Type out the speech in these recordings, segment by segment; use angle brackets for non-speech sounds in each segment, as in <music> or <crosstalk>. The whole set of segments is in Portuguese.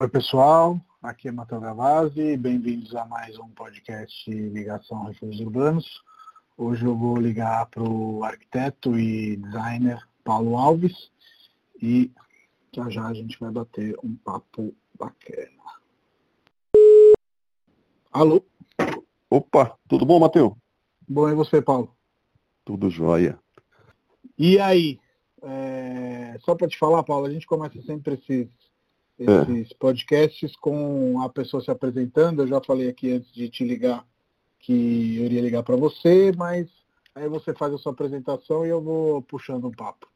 Oi pessoal, aqui é Matheus Gavazzi, bem-vindos a mais um podcast Ligação a Refúgios Urbanos. Hoje eu vou ligar para o arquiteto e designer Paulo Alves e já já a gente vai bater um papo bacana. Alô? Opa, tudo bom, Matheus? Bom, e você, Paulo? Tudo jóia. E aí? É... Só para te falar, Paulo, a gente começa sempre esses esses é. podcasts com a pessoa se apresentando. Eu já falei aqui antes de te ligar que eu iria ligar para você, mas aí você faz a sua apresentação e eu vou puxando um papo.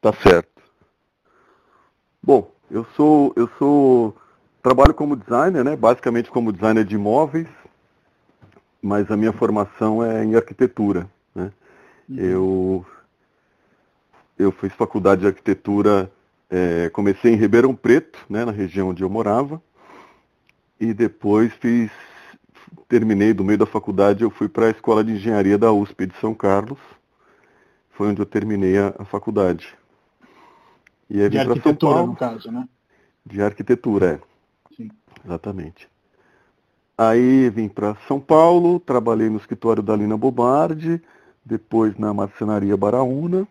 Tá certo. Bom, eu sou eu sou trabalho como designer, né? Basicamente como designer de imóveis, mas a minha formação é em arquitetura, né? Uhum. Eu eu fiz faculdade de arquitetura é, comecei em Ribeirão Preto, né, na região onde eu morava, e depois fiz, terminei do meio da faculdade, eu fui para a Escola de Engenharia da USP de São Carlos, foi onde eu terminei a, a faculdade. E aí de arquitetura, Paulo, no caso, né? De arquitetura, é. Sim. Exatamente. Aí vim para São Paulo, trabalhei no escritório da Lina Bobardi, depois na marcenaria Baraúna,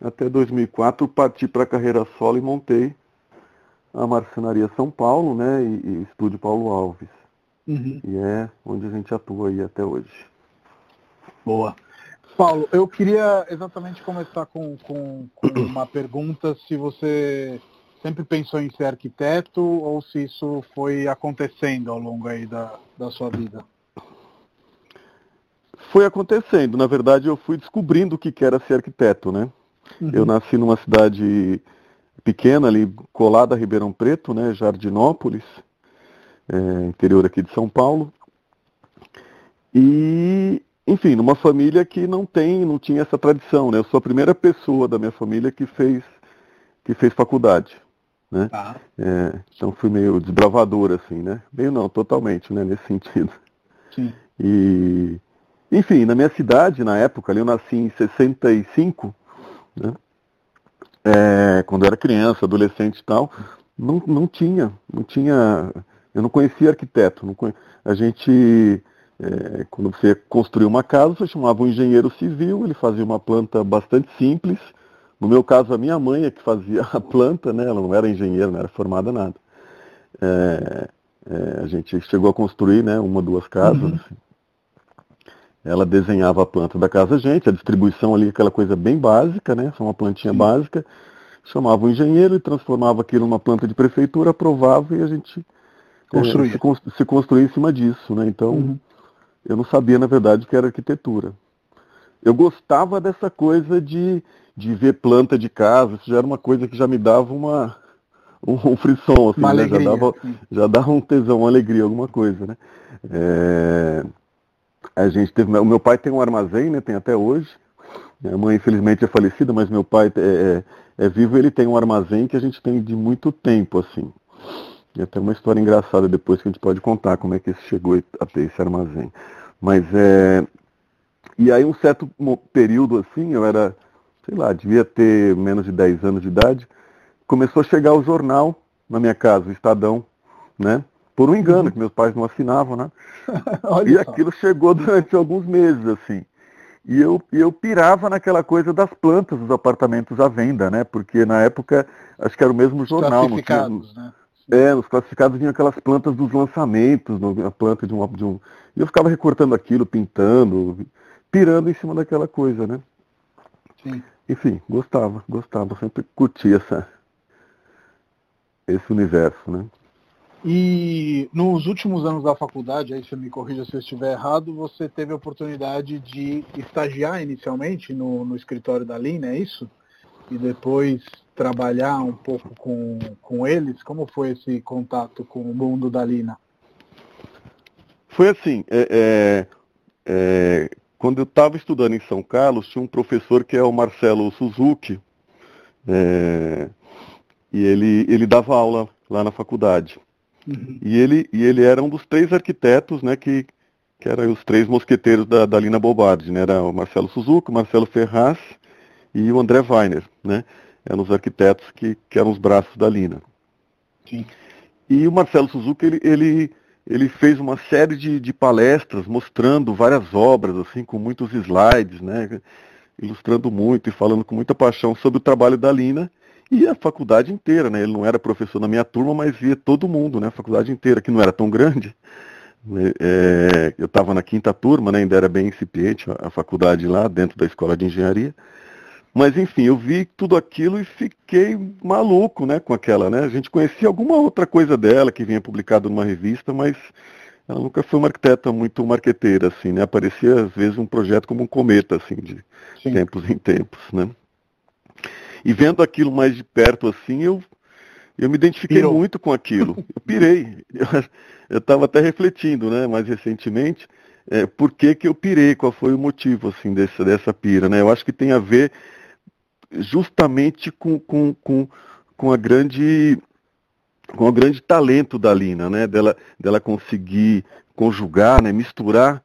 até 2004 parti para a carreira solo e montei a Marcenaria São Paulo, né, e, e Estúdio Paulo Alves. Uhum. E é onde a gente atua aí até hoje. Boa. Paulo, eu queria exatamente começar com, com, com <coughs> uma pergunta se você sempre pensou em ser arquiteto ou se isso foi acontecendo ao longo aí da, da sua vida. Foi acontecendo. Na verdade, eu fui descobrindo o que era ser arquiteto, né? Uhum. Eu nasci numa cidade pequena ali, colada a Ribeirão Preto, né, Jardinópolis, é, interior aqui de São Paulo. E, enfim, numa família que não tem, não tinha essa tradição, né? Eu sou a primeira pessoa da minha família que fez, que fez faculdade. Né? Ah. É, então fui meio desbravador, assim, né? Meio não, totalmente, né, nesse <laughs> sentido. Sim. E, enfim, na minha cidade, na época, ali eu nasci em 65, né? É, quando eu era criança, adolescente e tal, não, não tinha, não tinha, eu não conhecia arquiteto. Não conhecia, a gente, é, quando você construía uma casa, você chamava um engenheiro civil, ele fazia uma planta bastante simples. No meu caso, a minha mãe é que fazia a planta, né? ela não era engenheira, não era formada nada. É, é, a gente chegou a construir né, uma, duas casas. Uhum. Assim ela desenhava a planta da casa gente, a distribuição ali, aquela coisa bem básica, né? Só uma plantinha Sim. básica. Chamava o engenheiro e transformava aquilo numa planta de prefeitura, aprovava e a gente é, se, se construía em cima disso, né? Então, uhum. eu não sabia, na verdade, que era arquitetura. Eu gostava dessa coisa de, de ver planta de casa, isso já era uma coisa que já me dava uma, <laughs> um, um frisson, assim, né? já, dava, já dava um tesão, uma alegria, alguma coisa, né? É... A gente teve, o meu pai tem um armazém, né, tem até hoje. Minha mãe, infelizmente, é falecida, mas meu pai é, é, é vivo ele tem um armazém que a gente tem de muito tempo, assim. E até uma história engraçada depois que a gente pode contar como é que chegou a ter esse armazém. Mas é. E aí um certo período assim, eu era, sei lá, devia ter menos de 10 anos de idade, começou a chegar o jornal na minha casa, o Estadão, né? Por um engano, uhum. que meus pais não assinavam, né? <laughs> e aquilo chegou durante alguns meses, assim. E eu, eu pirava naquela coisa das plantas dos apartamentos à venda, né? Porque na época, acho que era o mesmo Os jornal. Classificados, tinha, né? É, nos classificados vinham aquelas plantas dos lançamentos, a planta de um, de um. E eu ficava recortando aquilo, pintando, pirando em cima daquela coisa, né? Sim. Enfim, gostava, gostava, sempre curti essa, esse universo, né? E nos últimos anos da faculdade, aí você me corrija se eu estiver errado, você teve a oportunidade de estagiar inicialmente no, no escritório da Lina, é isso? E depois trabalhar um pouco com, com eles? Como foi esse contato com o mundo da Lina? Foi assim, é, é, é, quando eu estava estudando em São Carlos, tinha um professor que é o Marcelo Suzuki, é, e ele, ele dava aula lá na faculdade. Uhum. E, ele, e ele era um dos três arquitetos, né, que, que eram os três mosqueteiros da, da Lina Bobardi, né? Era o Marcelo Suzuki, o Marcelo Ferraz e o André Weiner, né? Eram os arquitetos que, que eram os braços da Lina. Sim. E o Marcelo Suzuki, ele, ele, ele fez uma série de, de palestras mostrando várias obras, assim, com muitos slides, né? Ilustrando muito e falando com muita paixão sobre o trabalho da Lina e a faculdade inteira, né? Ele não era professor na minha turma, mas via todo mundo, né? A faculdade inteira, que não era tão grande. É, eu estava na quinta turma, né? ainda era bem incipiente a, a faculdade lá, dentro da escola de engenharia. Mas enfim, eu vi tudo aquilo e fiquei maluco, né, com aquela, né? A gente conhecia alguma outra coisa dela que vinha publicado numa revista, mas ela nunca foi uma arquiteta muito marqueteira, assim, né? Aparecia às vezes um projeto como um cometa, assim, de Sim. tempos em tempos, né? E vendo aquilo mais de perto, assim, eu, eu me identifiquei Pirou. muito com aquilo. Eu pirei. <laughs> Eu estava até refletindo, né, mais recentemente, é, por que, que eu pirei, qual foi o motivo, assim, dessa, dessa pira, né? Eu acho que tem a ver justamente com, com, com, com a grande com o grande talento da Lina, né? Dela, dela conseguir conjugar, né? misturar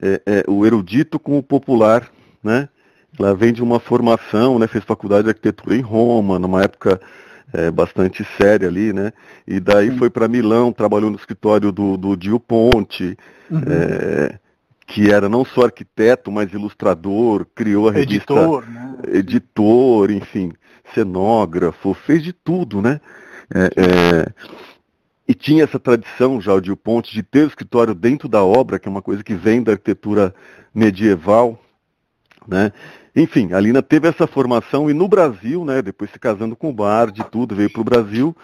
é, é, o erudito com o popular, né? Ela vem de uma formação, né? Fez faculdade de arquitetura em Roma, numa época é, bastante séria ali, né? E daí Sim. foi para Milão, trabalhou no escritório do, do Dio Ponte, uhum. é, que era não só arquiteto, mas ilustrador, criou a revista. Editor, né? Editor, enfim, cenógrafo, fez de tudo, né? É, é, e tinha essa tradição já, o Dio Ponte, de ter o escritório dentro da obra, que é uma coisa que vem da arquitetura medieval, né? Enfim, a Lina teve essa formação e no Brasil, né, depois se casando com o Bard e tudo, veio para o Brasil,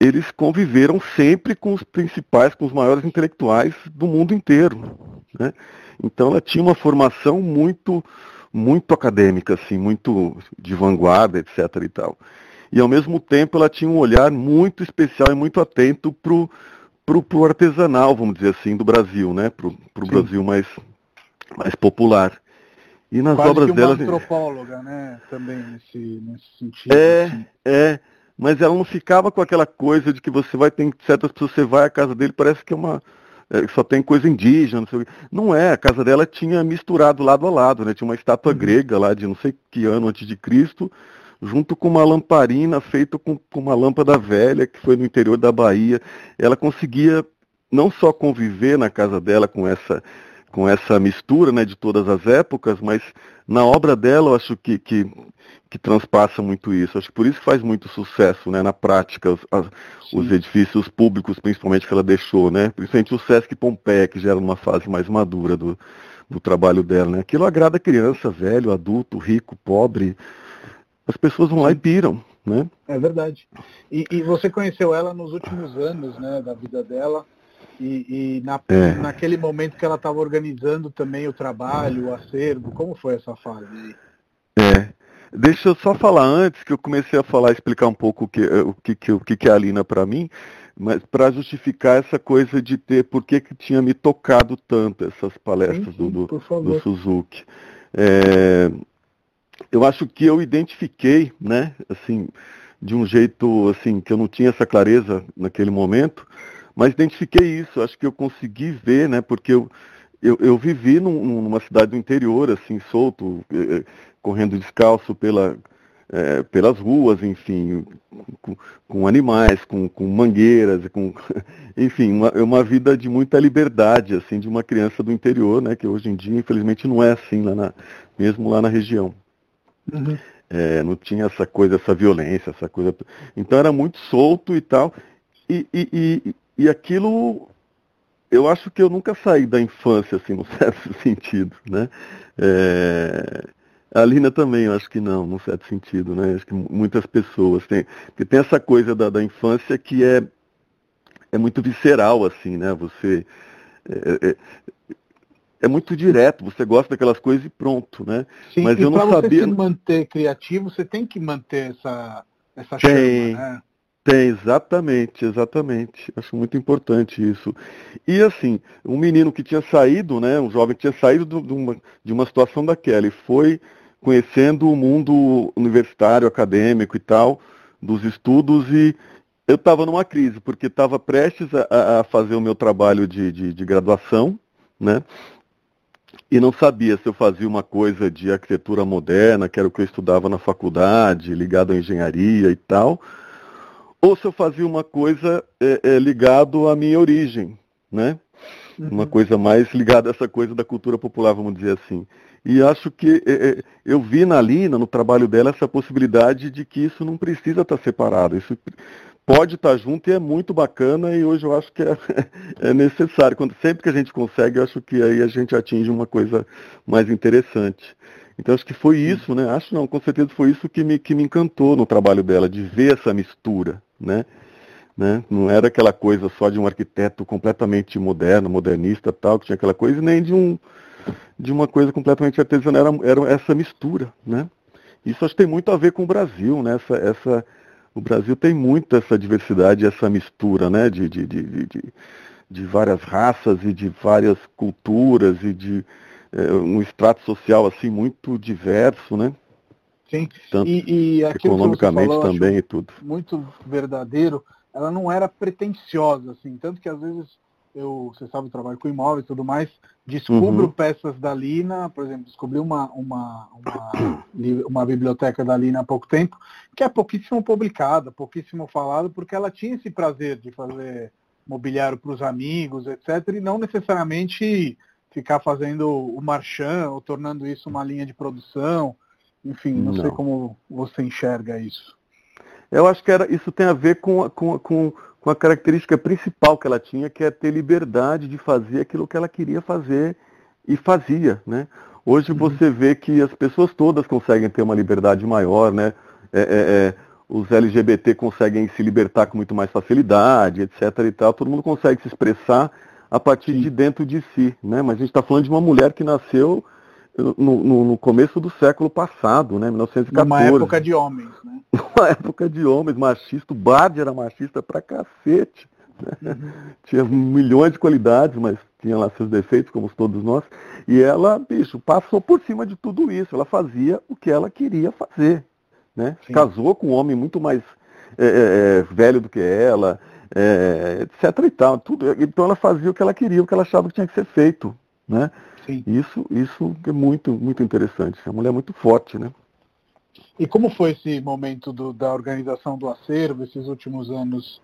eles conviveram sempre com os principais, com os maiores intelectuais do mundo inteiro. Né? Então ela tinha uma formação muito, muito acadêmica, assim, muito de vanguarda, etc. e tal. E ao mesmo tempo ela tinha um olhar muito especial e muito atento para o artesanal, vamos dizer assim, do Brasil, né? Para o Brasil mais, mais popular. E nas Quase obras que uma dela. antropóloga, né? Também nesse, nesse sentido. É, assim. é mas ela não ficava com aquela coisa de que você vai ter certas pessoas, você vai à casa dele, parece que é uma. É, só tem coisa indígena, não sei Não é, a casa dela tinha misturado lado a lado, né? Tinha uma estátua uhum. grega lá de não sei que ano antes de Cristo, junto com uma lamparina feita com, com uma lâmpada velha que foi no interior da Bahia. Ela conseguia não só conviver na casa dela com essa com essa mistura né, de todas as épocas, mas na obra dela eu acho que, que, que transpassa muito isso. Acho que por isso que faz muito sucesso né, na prática, os, as, os edifícios públicos, principalmente que ela deixou, né? principalmente o Sesc Pompeia, que já era uma fase mais madura do, do trabalho dela. Né? Aquilo agrada criança, velho, adulto, rico, pobre. As pessoas vão lá e piram. Né? É verdade. E, e você conheceu ela nos últimos anos né, da vida dela. E, e na, é. naquele momento que ela estava organizando também o trabalho, o acervo, como foi essa fase? É. Deixa eu só falar antes que eu comecei a falar, explicar um pouco o que, o que, o que é a Alina para mim, mas para justificar essa coisa de ter por que, tinha me tocado tanto essas palestras sim, sim, do, do, do, Suzuki. É, eu acho que eu identifiquei, né, assim, de um jeito assim que eu não tinha essa clareza naquele momento, mas identifiquei isso, acho que eu consegui ver, né, porque eu, eu, eu vivi num, numa cidade do interior, assim, solto, eh, correndo descalço pela, eh, pelas ruas, enfim, com, com animais, com, com, mangueiras, com, <laughs> enfim, uma, uma, vida de muita liberdade, assim, de uma criança do interior, né, que hoje em dia, infelizmente, não é assim, lá na, mesmo lá na região. Uhum. É, não tinha essa coisa, essa violência, essa coisa. Então era muito solto e tal. E, e, e aquilo, eu acho que eu nunca saí da infância, assim, <laughs> no certo sentido, né? É... A Lina também, eu acho que não, num certo sentido, né? Acho que muitas pessoas têm, porque tem essa coisa da, da infância que é, é muito visceral, assim, né? Você é, é, é muito direto, você gosta daquelas coisas e pronto, né? Sim, Mas eu não sabia. Para você se manter criativo, você tem que manter essa, essa chama, né? Tem, exatamente, exatamente. Acho muito importante isso. E assim, um menino que tinha saído, né, um jovem que tinha saído de uma, de uma situação daquela e foi conhecendo o mundo universitário, acadêmico e tal, dos estudos, e eu estava numa crise, porque estava prestes a, a, fazer o meu trabalho de, de, de graduação, né? E não sabia se eu fazia uma coisa de arquitetura moderna, que era o que eu estudava na faculdade, ligado à engenharia e tal, ou se eu fazia uma coisa é, é, ligado à minha origem, né? Uhum. Uma coisa mais ligada a essa coisa da cultura popular, vamos dizer assim. E acho que é, é, eu vi na Lina, no trabalho dela, essa possibilidade de que isso não precisa estar separado. Isso pode estar junto e é muito bacana e hoje eu acho que é, <laughs> é necessário. Quando, sempre que a gente consegue, eu acho que aí a gente atinge uma coisa mais interessante. Então acho que foi isso, né? Acho não, com certeza foi isso que me, que me encantou no trabalho dela, de ver essa mistura, né? né? Não era aquela coisa só de um arquiteto completamente moderno, modernista tal, que tinha aquela coisa, nem de um de uma coisa completamente artesanal, era, era essa mistura, né? Isso acho que tem muito a ver com o Brasil, né? Essa, essa, o Brasil tem muito essa diversidade, essa mistura, né? De, de, de, de, de várias raças e de várias culturas e de um extrato social assim muito diverso, né? Sim. Tanto e, e economicamente falou, também e tudo. Muito verdadeiro. Ela não era pretensiosa, assim, tanto que às vezes eu, você sabe, trabalho com imóveis e tudo mais, descubro uhum. peças da Lina, por exemplo, descobri uma, uma, uma, <clears throat> uma, biblioteca da Lina há pouco tempo, que é pouquíssimo publicada, pouquíssimo falado, porque ela tinha esse prazer de fazer mobiliário para os amigos, etc., e não necessariamente ficar fazendo o marchand ou tornando isso uma linha de produção. Enfim, não, não. sei como você enxerga isso. Eu acho que era, isso tem a ver com, com, com, com a característica principal que ela tinha, que é ter liberdade de fazer aquilo que ela queria fazer e fazia. Né? Hoje uhum. você vê que as pessoas todas conseguem ter uma liberdade maior, né? É, é, é, os LGBT conseguem se libertar com muito mais facilidade, etc. e tal. Todo mundo consegue se expressar a partir Sim. de dentro de si, né? Mas a gente está falando de uma mulher que nasceu no, no, no, começo do século passado, né? 1914. Numa época de homens, né? <laughs> Numa época de homens, machista, o Bard era machista pra cacete. Né? Uhum. Tinha milhões de qualidades, mas tinha lá seus defeitos, como todos nós. E ela, bicho, passou por cima de tudo isso. Ela fazia o que ela queria fazer. Né? Casou com um homem muito mais é, é velho do que ela, é, etc. e tal. Tudo, então ela fazia o que ela queria, o que ela achava que tinha que ser feito. Né? Sim. Isso, isso é muito, muito interessante. É uma mulher muito forte, né? E como foi esse momento do, da organização do acervo, esses últimos anos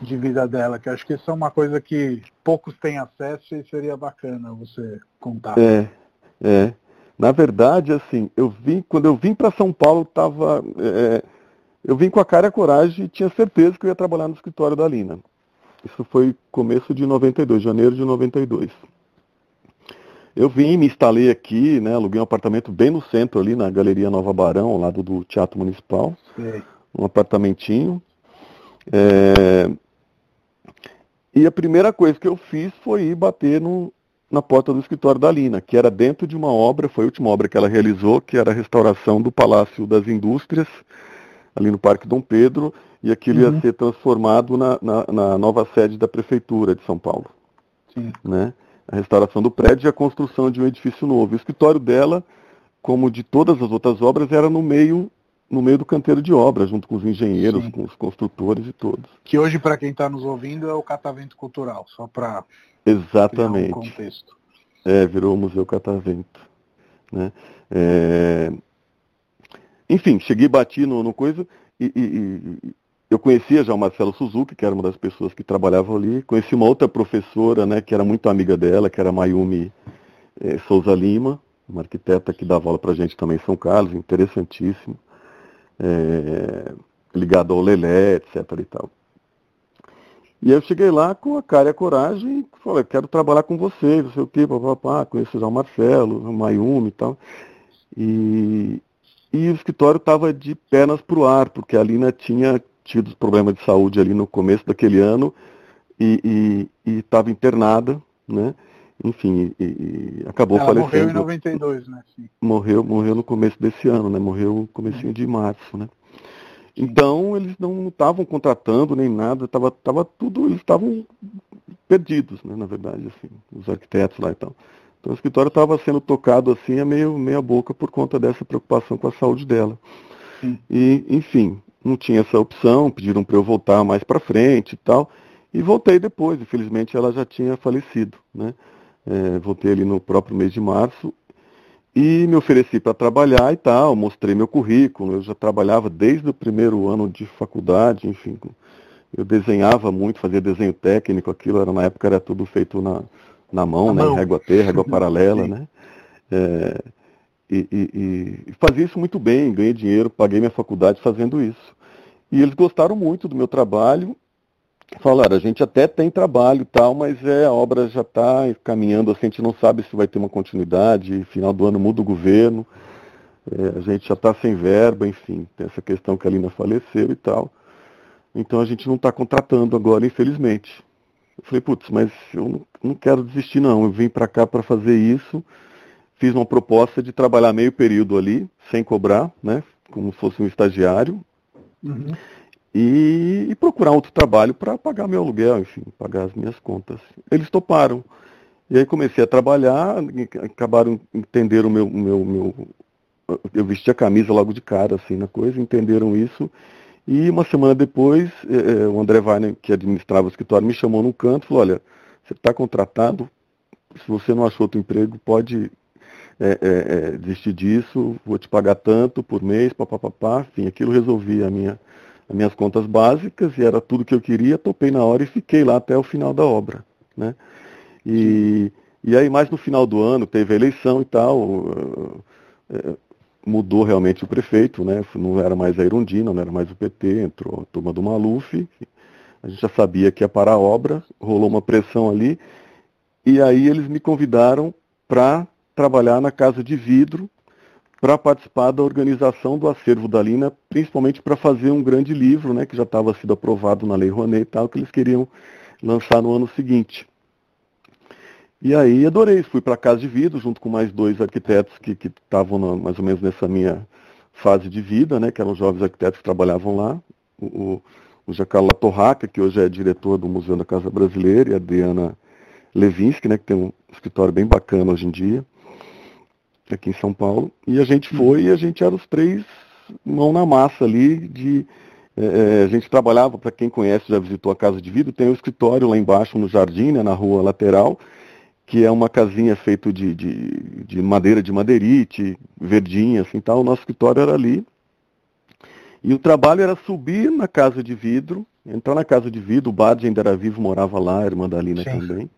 de vida dela? Que acho que isso é uma coisa que poucos têm acesso e seria bacana você contar. É, é. Na verdade, assim, eu vim, quando eu vim para São Paulo, tava, é, eu vim com a cara e a coragem e tinha certeza que eu ia trabalhar no escritório da Lina. Isso foi começo de 92, janeiro de 92. Eu vim, me instalei aqui, né, aluguei um apartamento bem no centro ali, na Galeria Nova Barão, ao lado do Teatro Municipal. Sei. Um apartamentinho. É... E a primeira coisa que eu fiz foi ir bater no, na porta do escritório da Lina, que era dentro de uma obra, foi a última obra que ela realizou, que era a restauração do Palácio das Indústrias, ali no Parque Dom Pedro, e aquilo uhum. ia ser transformado na, na, na, nova sede da Prefeitura de São Paulo. Sim. Né? A restauração do prédio e a construção de um edifício novo. O escritório dela, como de todas as outras obras, era no meio no meio do canteiro de obras, junto com os engenheiros, Sim. com os construtores e todos. Que hoje, para quem está nos ouvindo, é o Catavento Cultural, só para Exatamente. Um contexto. É, virou o Museu Catavento. Né? É, enfim, cheguei, bati no, no coisa e, e, e, eu conhecia já o Marcelo Suzuki, que era uma das pessoas que trabalhavam ali. Conheci uma outra professora, né, que era muito amiga dela, que era Mayumi é, Souza Lima, uma arquiteta que dava aula para gente também em São Carlos, interessantíssimo. É, ligado ao Lelé, etc. e tal. E aí eu cheguei lá com a cara e a coragem e falei, quero trabalhar com você, não sei o quê, papapá, conheço já o Marcelo, o Mayumi e tal. E, e o escritório estava de pernas para o ar, porque a Lina tinha tido problemas de saúde ali no começo daquele ano e estava internada, né? Enfim, e, e acabou Ela falecendo. morreu em 92, né? Sim. Morreu, morreu no começo desse ano, né? Morreu no comecinho de março, né? Então eles não estavam contratando nem nada, tava, tava tudo, eles estavam perdidos, né, na verdade, assim, os arquitetos lá e tal. Então o escritório estava sendo tocado assim a meio, meia boca por conta dessa preocupação com a saúde dela. Sim. E, enfim, não tinha essa opção, pediram para eu voltar mais para frente e tal. E voltei depois, infelizmente ela já tinha falecido. Né? É, voltei ali no próprio mês de março e me ofereci para trabalhar e tal, mostrei meu currículo, eu já trabalhava desde o primeiro ano de faculdade, enfim, eu desenhava muito, fazia desenho técnico, aquilo era na época era tudo feito na, na mão, né? Mão. Régua T, régua <laughs> paralela, né? É, e, e, e, fazia isso muito bem, ganhei dinheiro, paguei minha faculdade fazendo isso. E eles gostaram muito do meu trabalho. Falaram, a gente até tem trabalho e tal, mas é, a obra já está caminhando, assim, a gente não sabe se vai ter uma continuidade, final do ano muda o governo, é, a gente já está sem verba, enfim, tem essa questão que a Lina faleceu e tal. Então a gente não está contratando agora, infelizmente. Eu falei, putz, mas eu não, quero desistir não, eu vim para cá para fazer isso, fiz uma proposta de trabalhar meio período ali, sem cobrar, né, como se fosse um estagiário, uhum. e, e, procurar outro trabalho para pagar meu aluguel, enfim, pagar as minhas contas. Eles toparam. E aí comecei a trabalhar, acabaram entender o meu, meu, meu eu vesti a camisa logo de cara, assim, na coisa, entenderam isso e uma semana depois, eh, o André Weiner, que administrava o escritório, me chamou num canto e falou, olha, você está contratado, se você não achou outro emprego, pode é, é, desistir disso, vou te pagar tanto por mês, papapá, enfim, aquilo resolvia minha, as minhas contas básicas e era tudo que eu queria, topei na hora e fiquei lá até o final da obra. Né? E, e aí mais no final do ano teve a eleição e tal, mudou realmente o prefeito, né? não era mais a Irundina, não era mais o PT, entrou a turma do Maluf, a gente já sabia que ia parar a obra, rolou uma pressão ali, e aí eles me convidaram para trabalhar na Casa de Vidro, para participar da organização do acervo da Lina, principalmente para fazer um grande livro, né, que já estava sido aprovado na Lei Rouanet e tal, que eles queriam lançar no ano seguinte. E aí adorei, fui para a Casa de Vidro, junto com mais dois arquitetos que estavam mais ou menos nessa minha fase de vida, né, que eram jovens arquitetos que trabalhavam lá. O, o Jacarlo Torraca, que hoje é diretor do Museu da Casa Brasileira, e a Adriana Levinsky, né, que tem um escritório bem bacana hoje em dia, aqui em São Paulo. E a gente foi e a gente era os três mão na massa ali de é, a gente trabalhava, para quem conhece, já visitou a Casa de Vidro, tem um escritório lá embaixo no jardim, né, na rua lateral, que é uma casinha feita de, de, de, madeira de madeirite, verdinha, assim tal. O nosso escritório era ali. E o trabalho era subir na casa de vidro, entrar na casa de vidro, o Bard ainda era vivo, morava lá, a irmã da Lina Sim. também.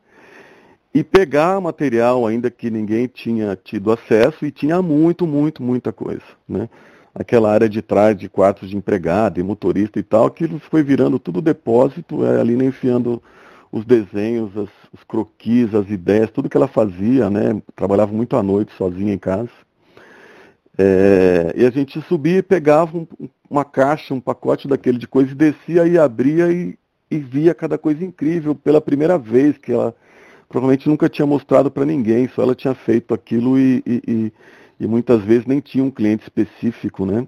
E pegar material ainda que ninguém tinha tido acesso e tinha muito, muito, muita coisa. Né? Aquela área de trás de quartos de empregado e motorista e tal, aquilo foi virando tudo depósito, é, a Lina enfiando os desenhos, as, os croquis, as ideias, tudo que ela fazia, né? Trabalhava muito à noite, sozinha em casa. É, e a gente subia e pegava um, uma caixa, um pacote daquele de coisa, e descia e abria e, e via cada coisa incrível pela primeira vez, que ela provavelmente nunca tinha mostrado para ninguém, só ela tinha feito aquilo e, e, e, muitas vezes nem tinha um cliente específico, né?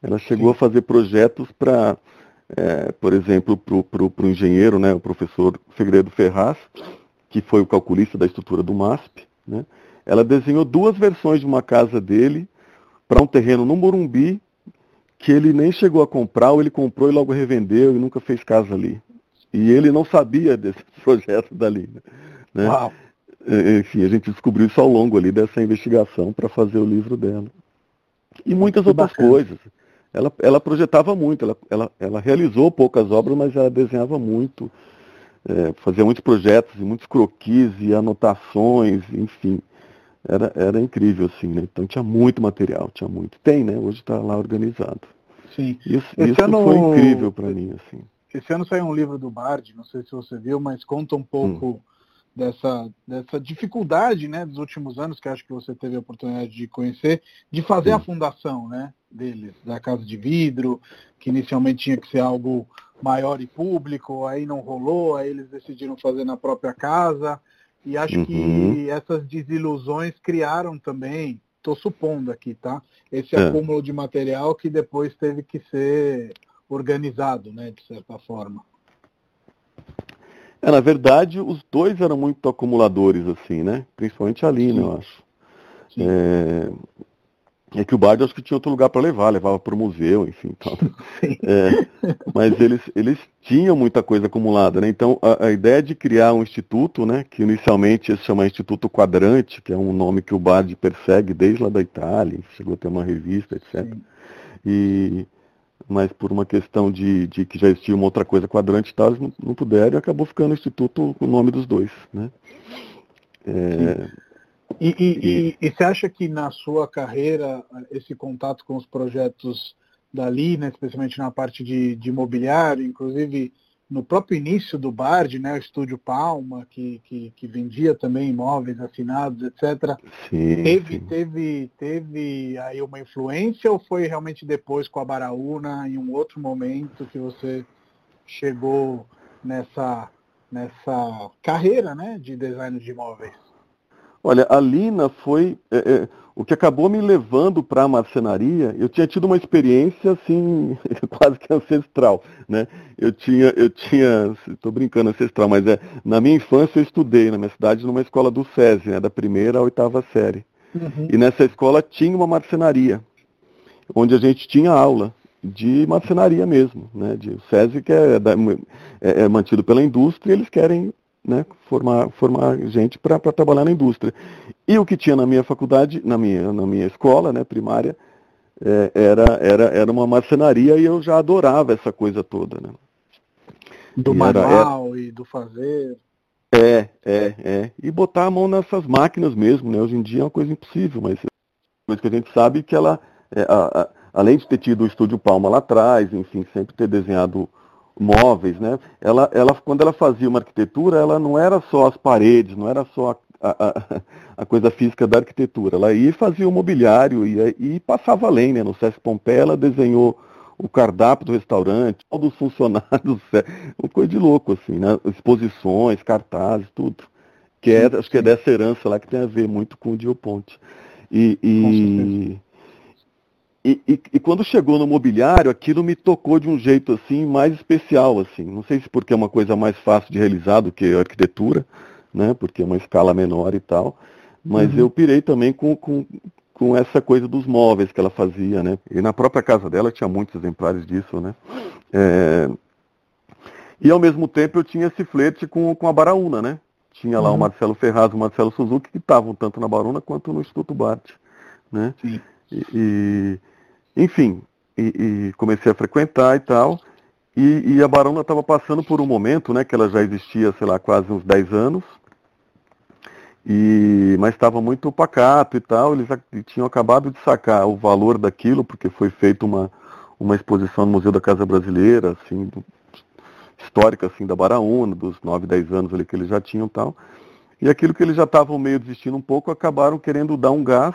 Ela chegou Sim. a fazer projetos para é, por exemplo, para o engenheiro, né, o professor Fegredo Ferraz, que foi o calculista da estrutura do MASP, né, ela desenhou duas versões de uma casa dele para um terreno no Morumbi, que ele nem chegou a comprar, ou ele comprou e logo revendeu e nunca fez casa ali. E ele não sabia desse <laughs> projeto dali. Né? Uau. É, enfim, a gente descobriu isso ao longo ali dessa investigação para fazer o livro dela. E muitas que outras bacana. coisas ela, ela projetava muito, ela, ela, ela realizou poucas obras, mas ela desenhava muito, é, fazia muitos projetos e muitos croquis e anotações, enfim. Era, era incrível, assim, né? Então tinha muito material, tinha muito. Tem, né? Hoje está lá organizado. Sim. Isso, isso ano, foi incrível para mim, assim. Esse ano saiu um livro do Bard, não sei se você viu, mas conta um pouco hum. Dessa, dessa dificuldade, né, dos últimos anos, que acho que você teve a oportunidade de conhecer, de fazer hum. a fundação, né? deles, da Casa de Vidro, que inicialmente tinha que ser algo maior e público, aí não rolou, aí eles decidiram fazer na própria casa. E acho uhum. que essas desilusões criaram também, estou supondo aqui, tá? Esse é. acúmulo de material que depois teve que ser organizado, né, de certa forma. É, na verdade, os dois eram muito acumuladores, assim, né? Principalmente a Lina, eu acho. É, é que o Bard acho que tinha outro lugar para levar, levava para o museu, enfim. Então, <laughs> é, mas eles, eles tinham muita coisa acumulada, né? Então a, a, ideia de criar um instituto, né, que inicialmente se chama Instituto Quadrante, que é um nome que o Bard persegue desde lá da Itália, chegou a ter uma revista, etc. Sim. E mas por uma questão de, de que já existia uma outra coisa quadrante e tal, eles não, não puderam e acabou ficando o Instituto com o nome dos dois. Né? É, e, e, e, e, você acha que na sua carreira esse contato com os projetos dali, né, especialmente na parte de, de imobiliário, inclusive no próprio início do Bard, né, o Estúdio Palma, que, que, que vendia também imóveis assinados, etc. Sim, teve, sim. teve, teve aí uma influência ou foi realmente depois com a Baraúna, em um outro momento que você chegou nessa, nessa carreira né, de design de imóveis? Olha, a Lina foi. É, é, o que acabou me levando para a marcenaria, eu tinha tido uma experiência assim, <laughs> quase que ancestral. Né? Eu tinha, eu tinha, estou brincando ancestral, mas é, na minha infância eu estudei na minha cidade numa escola do SESI, né, da primeira à oitava série. Uhum. E nessa escola tinha uma marcenaria, onde a gente tinha aula de marcenaria mesmo, né? De o SESI que é, é, é mantido pela indústria, e eles querem né, formar, formar gente para trabalhar na indústria. E o que tinha na minha faculdade, na minha, na minha escola né, primária, é, era, era, era uma marcenaria e eu já adorava essa coisa toda. Né? Do e manual era, e do fazer. É, é, é. E botar a mão nessas máquinas mesmo, né? Hoje em dia é uma coisa impossível, mas coisa que a gente sabe que ela, é, a, a, além de ter tido o Estúdio Palma lá atrás, enfim, sempre ter desenhado móveis, né? Ela, ela, quando ela fazia uma arquitetura, ela não era só as paredes, não era só a, a, a <laughs> coisa física da arquitetura. Ela ia e fazia o mobiliário ia, e passava além, né? No Sesc Pompeia ela desenhou o cardápio do restaurante, todos os funcionários, <laughs> é, uma coisa de louco, assim, né? Exposições, cartazes, tudo. Que é, acho que é dessa herança lá que tem a ver muito com o Dio Ponte. E, e, e, e, e, quando chegou no mobiliário, aquilo me tocou de um jeito assim mais especial, assim. Não sei se porque é uma coisa mais fácil de realizar do que a arquitetura, né? Porque é uma escala menor e tal. Mas uhum. eu pirei também com, com, com essa coisa dos móveis que ela fazia, né? E na própria casa dela tinha muitos exemplares disso, né? É... E ao mesmo tempo eu tinha esse flerte com, com a Baraúna, né? Tinha lá uhum. o Marcelo Ferraz e o Marcelo Suzuki que estavam tanto na Baruna quanto no Instituto Bart, né? Sim. e, e enfim, e, e comecei a frequentar e tal. E, e a Barona estava passando por um momento, né, que ela já existia, sei lá, quase uns 10 anos, e, mas estava muito pacato e tal, eles tinham acabado de sacar o valor daquilo, porque foi feita uma, uma exposição no Museu da Casa Brasileira, assim, do, histórica assim, da Baraúna, dos 9, 10 anos ali que eles já tinham e tal. E aquilo que eles já estavam meio desistindo um pouco, acabaram querendo dar um gás,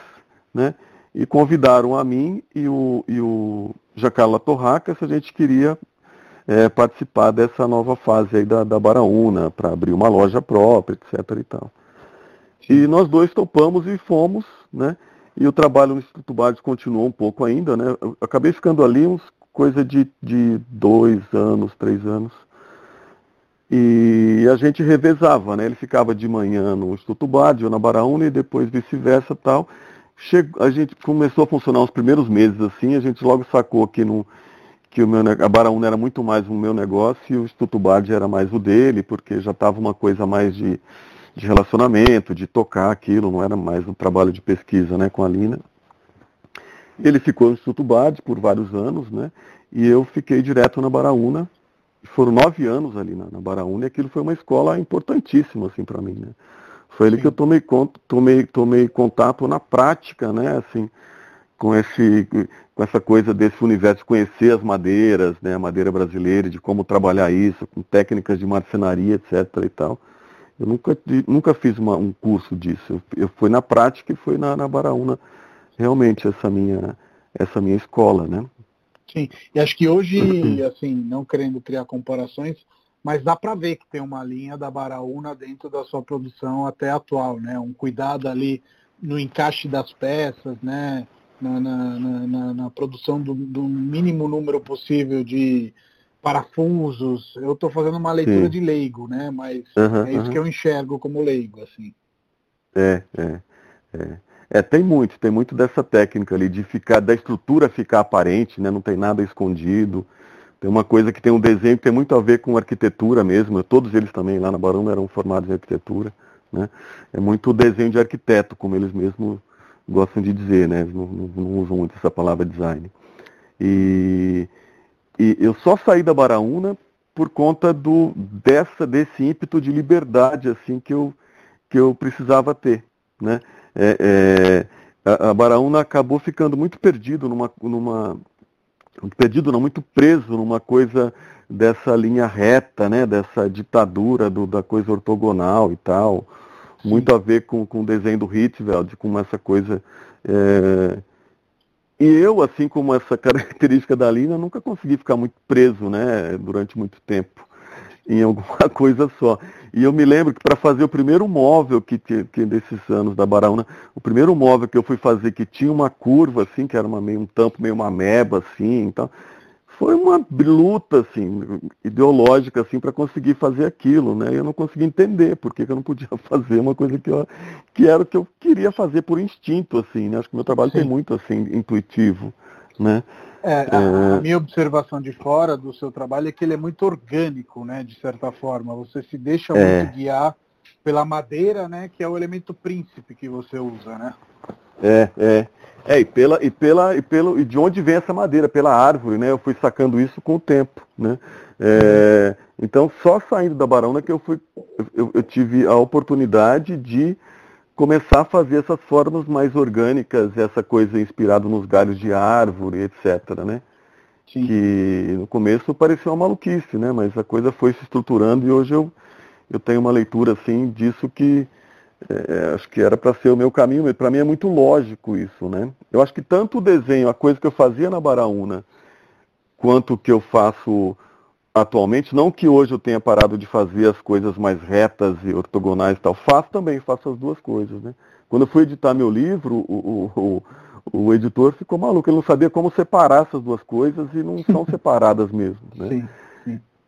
né? E convidaram a mim e o, e o Jacala Torraca se a gente queria é, participar dessa nova fase aí da, da Baraúna, para abrir uma loja própria, etc. e tal. E nós dois topamos e fomos, né? E o trabalho no Instituto Bardes continuou um pouco ainda, né? Eu acabei ficando ali uns coisa de, de dois anos, três anos. E a gente revezava, né? Ele ficava de manhã no Instituto Bard, ou na Baraúna, e depois vice-versa tal. Chegou, a gente começou a funcionar os primeiros meses assim, a gente logo sacou que, no, que o meu, a Baraúna era muito mais o meu negócio e o Instituto Bard era mais o dele, porque já estava uma coisa mais de, de relacionamento, de tocar aquilo, não era mais um trabalho de pesquisa né, com a Lina. Ele ficou no Instituto Bard por vários anos, né? E eu fiquei direto na Baraúna. Foram nove anos ali na, na Baraúna e aquilo foi uma escola importantíssima assim para mim, né? Foi ali Sim. que eu tomei, tomei, tomei contato na prática, né, assim, com, esse, com essa coisa desse universo, conhecer as madeiras, né, a madeira brasileira, de como trabalhar isso, com técnicas de marcenaria, etc. e tal. Eu nunca, nunca fiz uma, um curso disso. Eu, eu fui na prática e fui na, na Baraúna, realmente, essa minha, essa minha escola, né? Sim, e acho que hoje, <clears throat> assim, não querendo criar comparações, mas dá para ver que tem uma linha da Baraúna dentro da sua produção até atual, né? Um cuidado ali no encaixe das peças, né? Na, na, na, na produção do, do, mínimo número possível de parafusos. Eu estou fazendo uma leitura Sim. de leigo, né? Mas uhum, é isso uhum. que eu enxergo como leigo, assim. É, é, é. É, tem muito, tem muito dessa técnica ali de ficar, da estrutura ficar aparente, né? Não tem nada escondido. Tem uma coisa que tem um desenho que tem muito a ver com arquitetura mesmo. Todos eles também lá na Barão eram formados em arquitetura. Né? É muito desenho de arquiteto, como eles mesmos gostam de dizer, né? Não, não, não usam muito essa palavra design. E, e eu só saí da Baraúna por conta do, dessa, desse ímpeto de liberdade assim que eu, que eu precisava ter. Né? É, é, a, a Baraúna acabou ficando muito perdido numa, numa perdido não, muito preso numa coisa dessa linha reta, né, dessa ditadura do, da coisa ortogonal e tal, Sim. muito a ver com, com o desenho do Hitzfeld, com essa coisa é, e eu, assim como essa <laughs> característica da Lina, nunca consegui ficar muito preso, né, durante muito tempo em alguma <laughs> coisa só. E eu me lembro que para fazer o primeiro móvel que, que desses anos da Baraúna, o primeiro móvel que eu fui fazer que tinha uma curva assim, que era uma, meio um tampo, meio uma meba assim, então foi uma luta assim, ideológica assim para conseguir fazer aquilo, né? Eu não consegui entender por que, que eu não podia <laughs> fazer uma coisa que, eu, que era o que eu queria fazer por instinto assim, né? Acho que meu trabalho Sim. tem muito assim intuitivo, né? É, a, a, minha observação de fora do seu trabalho é que ele é muito orgânico, né? De certa forma, você se deixa é. muito guiar pela madeira, né? Que é o elemento príncipe que você usa, né? É, é. É, e pela, e pela, e pelo, e de onde vem essa madeira? Pela árvore, né? Eu fui sacando isso com o tempo, né? É, então, só saindo da Barona que eu fui, eu, eu, tive a oportunidade de começar a fazer essas formas mais orgânicas, essa coisa inspirada nos galhos de árvore, etc, né? Sim. Que no começo parecia uma maluquice, né? Mas a coisa foi se estruturando e hoje eu, eu tenho uma leitura, assim, disso que é, acho que era para ser o meu caminho, para mim é muito lógico isso, né? Eu acho que tanto o desenho, a coisa que eu fazia na Baraúna, quanto o que eu faço atualmente, não que hoje eu tenha parado de fazer as coisas mais retas e ortogonais e tal, faço também, faço as duas coisas, né? Quando eu fui editar meu livro, o, o, o, o editor ficou maluco, ele não sabia como separar essas duas coisas e não são <laughs> separadas mesmo, né? Sim.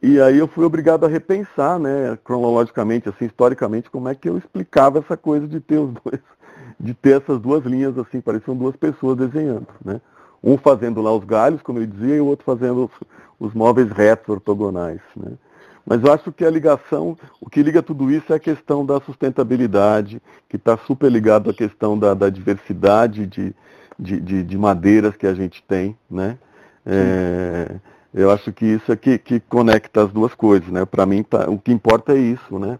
E aí eu fui obrigado a repensar, né, cronologicamente, assim, historicamente, como é que eu explicava essa coisa de ter os dois, <laughs> de ter essas duas linhas, assim, pareciam duas pessoas desenhando, né? Um fazendo lá os galhos, como eu dizia, e o outro fazendo os, móveis retos, ortogonais, né? Mas eu acho que a ligação, o que liga tudo isso é a questão da sustentabilidade, que está super ligado à questão da, da diversidade de, de, de, de, madeiras que a gente tem, né? É, eu acho que isso é que, que conecta as duas coisas, né? Para mim, tá, o que importa é isso, né?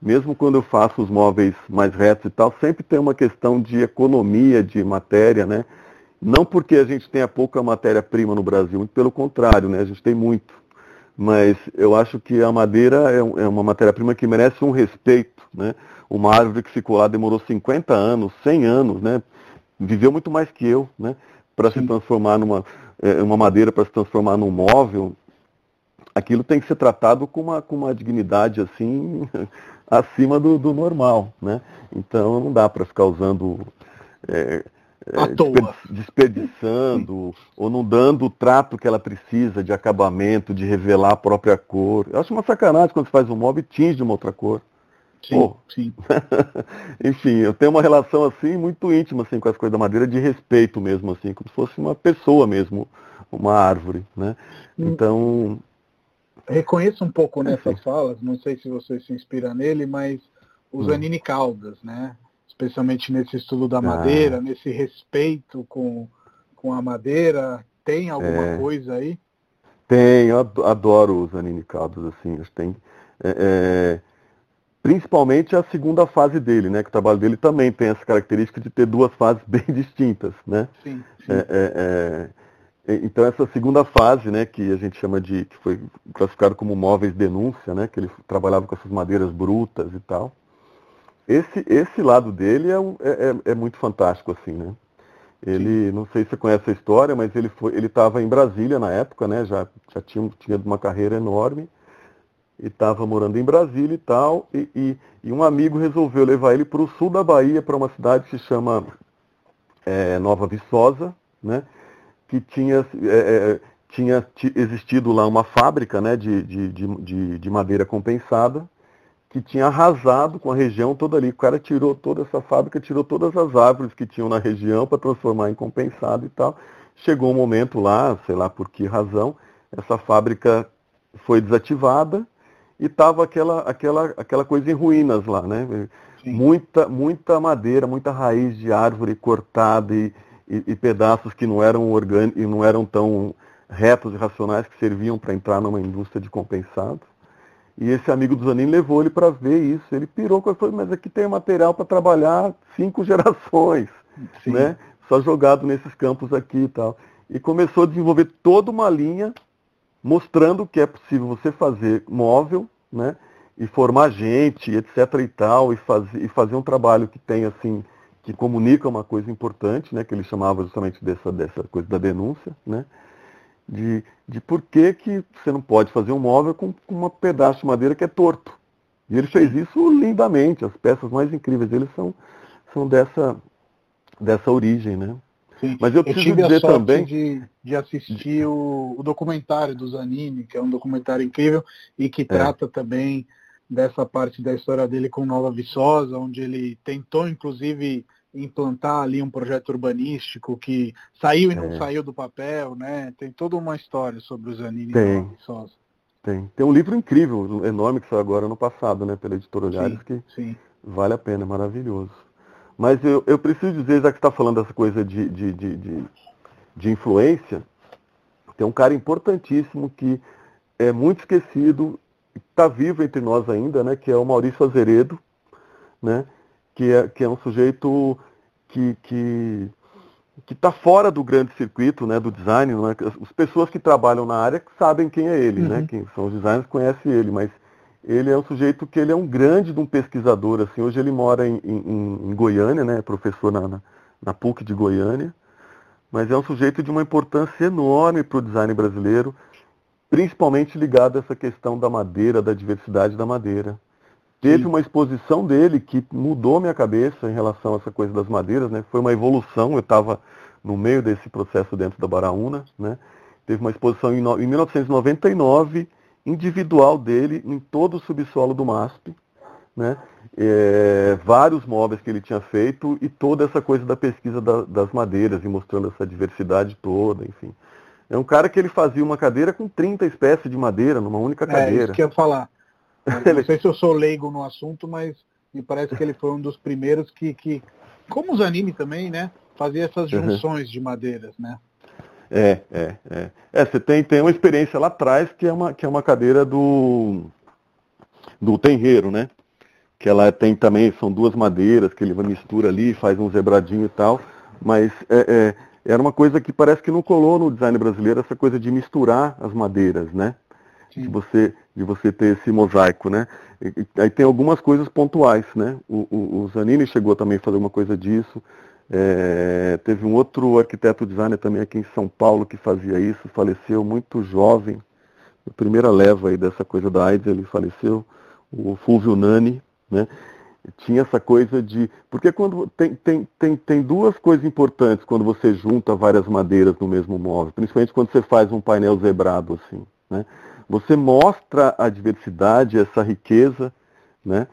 Mesmo quando eu faço os móveis mais retos e tal, sempre tem uma questão de economia de matéria, né? Não porque a gente tenha pouca matéria-prima no Brasil, muito pelo contrário, né? A gente tem muito. Mas eu acho que a madeira é, é uma matéria-prima que merece um respeito, né? Uma árvore que ficou lá demorou 50 anos, 100 anos, né? Viveu muito mais que eu, né? Para se transformar numa é, uma madeira para se transformar num móvel, aquilo tem que ser tratado com uma, com uma dignidade assim <laughs> acima do, do normal, né? Então não dá para ficar usando é, é, desperdiçando ou não dando o trato que ela precisa de acabamento, de revelar a própria cor. Eu acho uma sacanagem quando você faz um móvel e tinge de uma outra cor. Sim, Pô. sim. <laughs> Enfim, eu tenho uma relação assim muito íntima assim com as coisas da madeira de respeito mesmo assim, como se fosse uma pessoa mesmo, uma árvore, né? Hum. Então, reconheço um pouco nessas falas, não sei se você se inspira nele, mas os hum. Anine Caldas, né? Especialmente nesse estudo da madeira, ah. nesse respeito com, com a madeira, tem alguma é. coisa aí? Tem, eu adoro os Anine Caldas, assim, tem. É, é, principalmente a segunda fase dele, né? Que o trabalho dele também tem essa característica de ter duas fases <laughs> bem distintas, né? Sim. sim. É, é, é, então essa segunda fase, né, que a gente chama de, que foi classificado como móveis denúncia, né, que ele trabalhava com essas madeiras brutas e tal. Esse, esse lado dele é, é, é, é muito fantástico, assim, né? Ele, Sim. não sei se você conhece a história, mas ele foi, ele estava em Brasília na época, né? Já, já tinha, tinha uma carreira enorme e estava morando em Brasília e tal, e, e, e, um amigo resolveu levar ele para o sul da Bahia, para uma cidade que se chama é, Nova Viçosa, né, que tinha, é, é tinha existido lá uma fábrica né, de, de, de, de, madeira compensada, que tinha arrasado com a região toda ali. O cara tirou toda essa fábrica, tirou todas as árvores que tinham na região para transformar em compensado e tal. Chegou um momento lá, sei lá por que razão, essa fábrica foi desativada e tava aquela, aquela, aquela coisa em ruínas lá, né? Muita, muita madeira, muita raiz de árvore cortada e, e, e pedaços que não eram orgânicos, não eram tão retos e racionais que serviam para entrar numa indústria de compensado. E esse amigo do Zanin levou ele para ver isso. Ele pirou com falou, mas aqui tem material para trabalhar cinco <laughs> gerações, Sim. né? Só jogado nesses campos aqui e tal. E começou a desenvolver toda uma linha mostrando que é possível você fazer móvel, né? E formar gente, etc e tal, e fazer, e fazer um trabalho que tem assim, que comunica uma coisa importante, né? Que ele chamava justamente dessa, dessa coisa da denúncia, né? De, de por que, que você não pode fazer um móvel com, com um pedaço de madeira que é torto. E ele fez isso lindamente, as peças mais incríveis dele são, são dessa, dessa origem, né? Sim. Mas eu preciso eu dizer a sorte também de, de assistir o, o, documentário do Zanini, que é um documentário incrível e que é. trata também dessa parte da história dele com Nova Viçosa, onde ele tentou inclusive implantar ali um projeto urbanístico que saiu e não é. saiu do papel, né? Tem toda uma história sobre o Zanini Tem. Sosa. Tem. Tem um livro incrível, enorme, que saiu agora no passado, né, pela editora Olhares, que sim. vale a pena, é maravilhoso. Mas eu, eu preciso dizer, já que está falando dessa coisa de, de, de, de, de influência, tem um cara importantíssimo que é muito esquecido, está vivo entre nós ainda, né, que é o Maurício Azeredo, né, que é, que é um sujeito que que que está fora do grande circuito né, do design. Né? As pessoas que trabalham na área sabem quem é ele, né? uhum. né? Quem são os designers conhecem ele, mas ele é um sujeito que ele é um grande de um pesquisador. Assim, hoje ele mora em, em, em Goiânia, né? É professor na, na, na PUC de Goiânia, mas é um sujeito de uma importância enorme para o design brasileiro, principalmente ligado a essa questão da madeira, da diversidade da madeira. Teve Sim. uma exposição dele que mudou minha cabeça em relação a essa coisa das madeiras, né? Foi uma evolução, eu estava no meio desse processo dentro da Baraúna, né? Teve uma exposição em, em 1999, individual dele, em todo o subsolo do MASP, né? É, vários móveis que ele tinha feito e toda essa coisa da pesquisa da, das madeiras e mostrando essa diversidade toda, enfim. É um cara que ele fazia uma cadeira com 30 espécies de madeira numa única cadeira. É isso que eu ia falar. Não sei se eu sou leigo no assunto, mas me parece que ele foi um dos primeiros que, que como os anime também, né, fazia essas uhum. junções uhum. de madeiras, né? É, é, é. É, você tem, tem uma experiência lá atrás que é uma, que é uma cadeira do, do tenreiro, né? Que ela tem também, são duas madeiras que ele mistura ali, faz um zebradinho e tal, mas é, é, era uma coisa que parece que não colou no design brasileiro, essa coisa de misturar as madeiras, né? De você, de você ter esse mosaico, né? E, aí tem algumas coisas pontuais, né? O, o, o Zanini chegou também a fazer uma coisa disso. É, teve um outro arquiteto designer também aqui em São Paulo que fazia isso, faleceu muito jovem. A primeira leva aí dessa coisa da AIDS, ele faleceu, o Fulvio Nani, né? Tinha essa coisa de. Porque quando tem, tem, tem, tem duas coisas importantes quando você junta várias madeiras no mesmo móvel, principalmente quando você faz um painel zebrado assim. Né? Você mostra a diversidade, essa riqueza, né?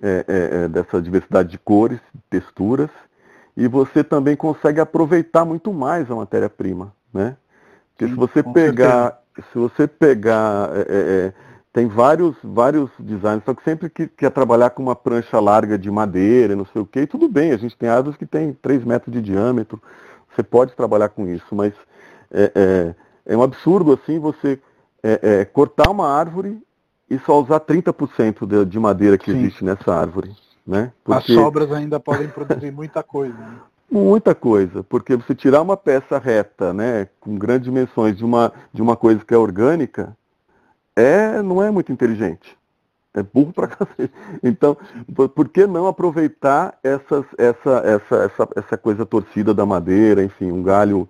É, é, é, dessa diversidade de cores, texturas, e você também consegue aproveitar muito mais a matéria-prima, né? Porque Sim, se você pegar, certeza. se você pegar, é, é, é, tem vários, vários designs, só que sempre que quer trabalhar com uma prancha larga de madeira, não sei o que, tudo bem, a gente tem árvores que tem 3 metros de diâmetro, você pode trabalhar com isso, mas é, é um absurdo assim você é, é, cortar uma árvore e só usar 30% de, de madeira que Sim. existe nessa árvore. Né? Porque... As sobras ainda podem produzir muita coisa. Né? Muita coisa, porque você tirar uma peça reta, né, com grandes dimensões de uma, de uma coisa que é orgânica, é, não é muito inteligente. É burro para <laughs> cacete. Então, por que não aproveitar essas, essa, essa, essa, essa coisa torcida da madeira, enfim, um galho,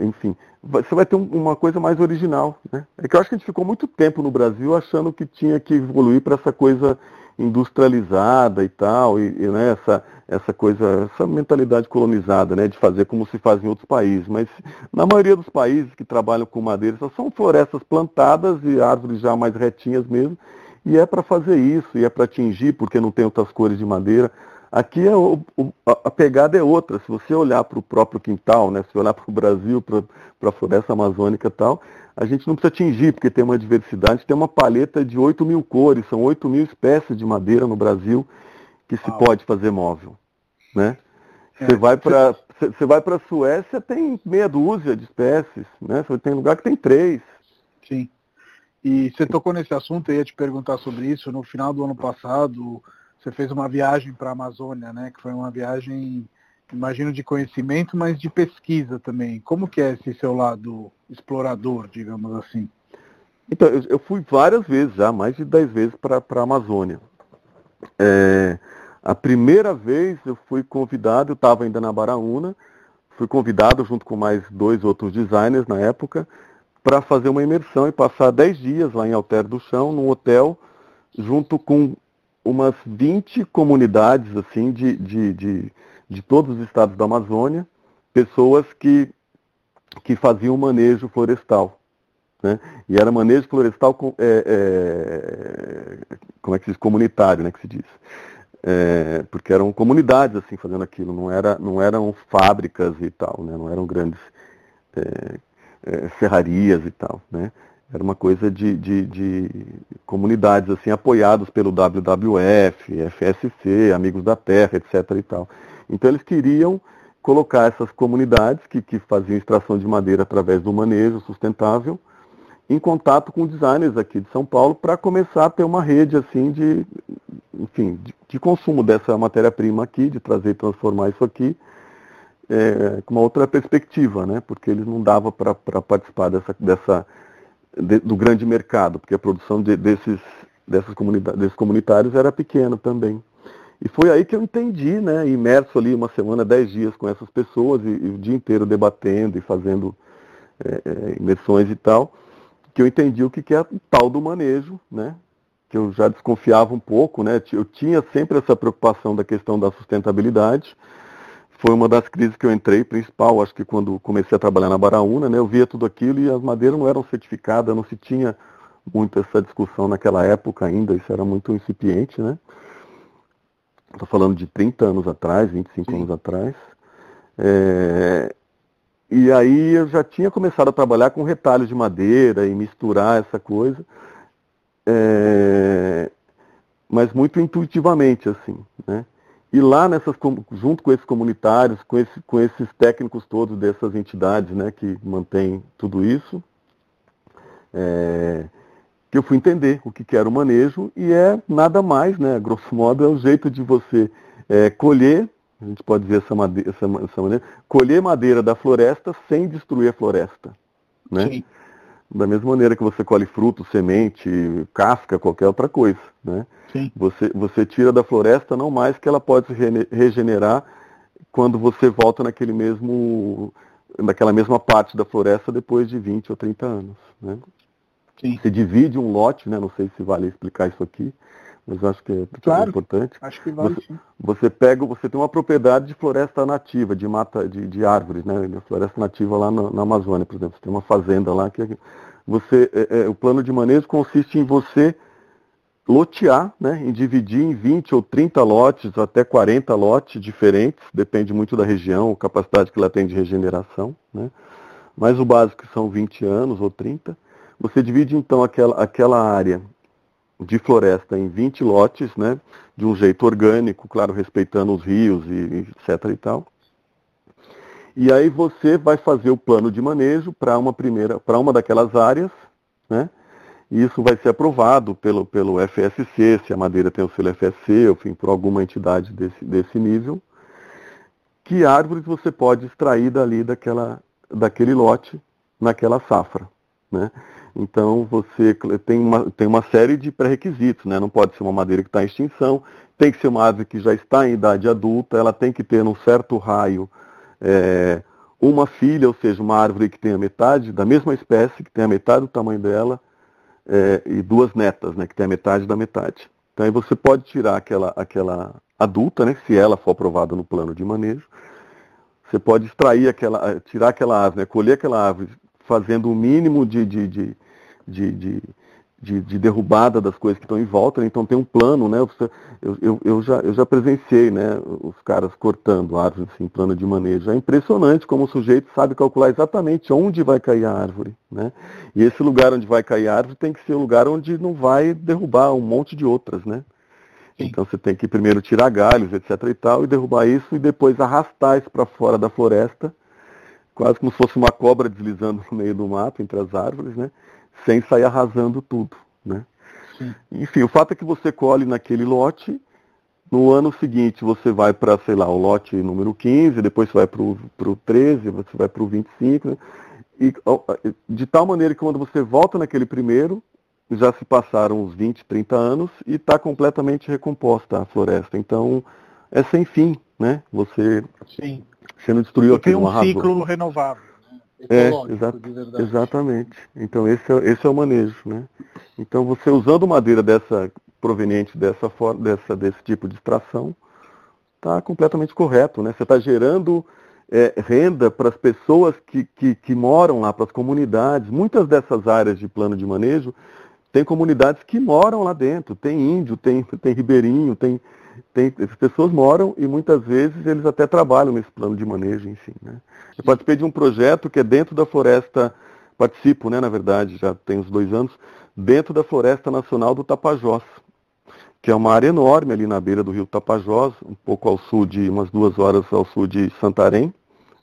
enfim, você vai ter uma coisa mais original. Né? É que eu acho que a gente ficou muito tempo no Brasil achando que tinha que evoluir para essa coisa industrializada e tal, e, e né, essa, essa coisa, essa mentalidade colonizada, né, de fazer como se faz em outros países. Mas na maioria dos países que trabalham com madeira, só são florestas plantadas e árvores já mais retinhas mesmo, e é para fazer isso, e é para atingir, porque não tem outras cores de madeira, Aqui é o, o, a pegada é outra. Se você olhar para o próprio quintal, né, se olhar para o Brasil, para a floresta amazônica e tal, a gente não precisa atingir, porque tem uma diversidade, tem uma paleta de 8 mil cores, são 8 mil espécies de madeira no Brasil que se pode fazer móvel. Né? Você é. vai para você vai para a Suécia, tem meia dúzia de espécies, né? Você tem lugar que tem três. Sim. E você tocou nesse assunto, eu ia te perguntar sobre isso. No final do ano passado, você fez uma viagem para a Amazônia, né? Que foi uma viagem, imagino, de conhecimento, mas de pesquisa também. Como que é esse seu lado explorador, digamos assim? Então, eu, eu fui várias vezes já, mais de dez vezes para a Amazônia. É, a primeira vez eu fui convidado, eu estava ainda na Baraúna, fui convidado junto com mais dois outros designers na época, para fazer uma imersão e passar dez dias lá em Alter do Chão, num hotel, junto com umas 20 comunidades assim de, de, de, de todos os estados da Amazônia, pessoas que, que faziam manejo florestal. Né? E era manejo florestal com, é, é, como é que se diz? comunitário, né, que se diz. É, porque eram comunidades assim fazendo aquilo, não, era, não eram fábricas e tal, né? não eram grandes é, é, serrarias e tal. Né? Era uma coisa de, de, de, comunidades assim apoiados pelo WWF, FSC, Amigos da Terra, etc. e tal. Então eles queriam colocar essas comunidades que, que faziam extração de madeira através do manejo sustentável em contato com designers aqui de São Paulo para começar a ter uma rede assim de, enfim, de, de consumo dessa matéria-prima aqui, de trazer e transformar isso aqui é, com uma outra perspectiva, né? Porque eles não dava para participar dessa, dessa de, do grande mercado, porque a produção de, desses dessas desses comunitários era pequena também. E foi aí que eu entendi, né, imerso ali uma semana, dez dias com essas pessoas e, e o dia inteiro debatendo e fazendo é, é, imersões e tal, que eu entendi o que, que é o tal do manejo, né? Que eu já desconfiava um pouco, né? Eu tinha sempre essa preocupação da questão da sustentabilidade. Foi uma das crises que eu entrei, principal, acho que quando comecei a trabalhar na Baraúna, né? Eu via tudo aquilo e as madeiras não eram certificadas, não se tinha muito essa discussão naquela época ainda, isso era muito incipiente, né? Estou falando de 30 anos atrás, 25 Sim. anos atrás. É, e aí eu já tinha começado a trabalhar com retalhos de madeira e misturar essa coisa, é, mas muito intuitivamente, assim, né? E lá nessas, junto com esses comunitários, com, esse, com esses técnicos todos dessas entidades, né, que mantêm tudo isso, é, que eu fui entender o que, que era o manejo e é nada mais, né, grosso modo, é o jeito de você é, colher a gente pode dizer essa, madeira, essa, essa maneira, colher madeira da floresta sem destruir a floresta. Né? Sim. Da mesma maneira que você colhe fruto, semente, casca, qualquer outra coisa. Né? Sim. Você, você tira da floresta não mais que ela pode se regenerar quando você volta naquele mesmo, naquela mesma parte da floresta depois de 20 ou 30 anos. Né? Sim. Você divide um lote, né? não sei se vale explicar isso aqui, mas acho que é, claro, importante. Acho que vale você. Você pega, você tem uma propriedade de floresta nativa, de mata, de, de árvores, né? Floresta nativa lá na, na, Amazônia, por exemplo. Você tem uma fazenda lá que você, é, é, o plano de manejo consiste em você lotear, né? Em dividir em 20 ou 30 lotes, até 40 lotes diferentes, depende muito da região, capacidade que ela tem de regeneração, né? Mas o básico são 20 anos ou 30. Você divide então aquela, aquela área de floresta em 20 lotes, né, de um jeito orgânico, claro, respeitando os rios e etc e tal. E aí você vai fazer o plano de manejo para uma primeira, para uma daquelas áreas, né? E isso vai ser aprovado pelo, pelo FSC, se a madeira tem o selo FSC, enfim, por alguma entidade desse, desse nível. Que árvores você pode extrair dali daquela, daquele lote naquela safra, né? Então você tem uma, tem uma série de pré-requisitos, né? Não pode ser uma madeira que está em extinção, tem que ser uma árvore que já está em idade adulta, ela tem que ter num certo raio é, uma filha, ou seja, uma árvore que tenha metade da mesma espécie, que tenha metade do tamanho dela, é, e duas netas, né? Que tenha metade da metade. Então aí você pode tirar aquela, aquela adulta, né? Se ela for aprovada no plano de manejo, você pode extrair aquela, tirar aquela árvore, né, colher aquela árvore fazendo o mínimo de, de, de de, de, de, de, derrubada das coisas que estão em volta, né? então tem um plano, né? Eu, eu, eu, já, eu já presenciei né, os caras cortando árvores, assim, plano de manejo. É impressionante como o sujeito sabe calcular exatamente onde vai cair a árvore. Né? E esse lugar onde vai cair a árvore tem que ser um lugar onde não vai derrubar um monte de outras. Né? Então você tem que primeiro tirar galhos, etc. e tal, e derrubar isso e depois arrastar isso para fora da floresta, quase como se fosse uma cobra deslizando no meio do mato, entre as árvores, né? Sem sair arrasando tudo, né? Sim. Enfim, o fato é que você colhe naquele lote, no ano seguinte você vai para, sei lá, o lote número 15, depois você vai para o 13, você vai para o 25, né? e de tal maneira que quando você volta naquele primeiro, já se passaram uns 20, 30 anos e está completamente recomposta a floresta. Então, é sem fim, né? Você, Sim. Você não destruiu aquilo, tem um arrasou. ciclo renovável. Né? É, exa exatamente. Então, esse é, esse é o manejo, né? Então, você usando madeira dessa proveniente dessa, dessa desse tipo de extração, está completamente correto, né? Você está gerando é, renda para as pessoas que, que, que, moram lá, para as comunidades. Muitas dessas áreas de plano de manejo tem comunidades que moram lá dentro, tem índio, tem, tem ribeirinho, tem, tem, as pessoas moram e muitas vezes eles até trabalham nesse plano de manejo, enfim. Né? Eu participei de um projeto que é dentro da floresta, participo, né, na verdade, já tem uns dois anos, dentro da Floresta Nacional do Tapajós, que é uma área enorme ali na beira do rio Tapajós, um pouco ao sul de, umas duas horas ao sul de Santarém.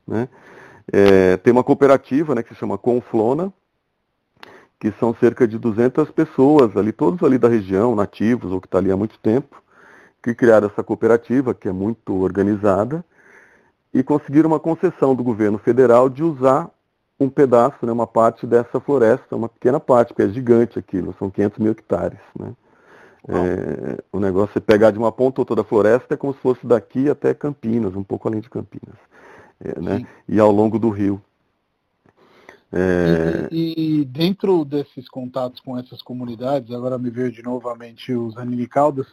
Né? É, tem uma cooperativa né, que se chama Conflona, que são cerca de 200 pessoas ali, todos ali da região, nativos ou que estão tá ali há muito tempo, que criaram essa cooperativa, que é muito organizada, e conseguiram uma concessão do governo federal de usar um pedaço, né, uma parte dessa floresta, uma pequena parte, porque é gigante aquilo, são 500 mil hectares. Né? É, o negócio é pegar de uma ponta ou toda a floresta é como se fosse daqui até Campinas, um pouco além de Campinas, é, né? e ao longo do rio. É... E, e, dentro desses contatos com essas comunidades, agora me veio de novamente os Aninicaldas,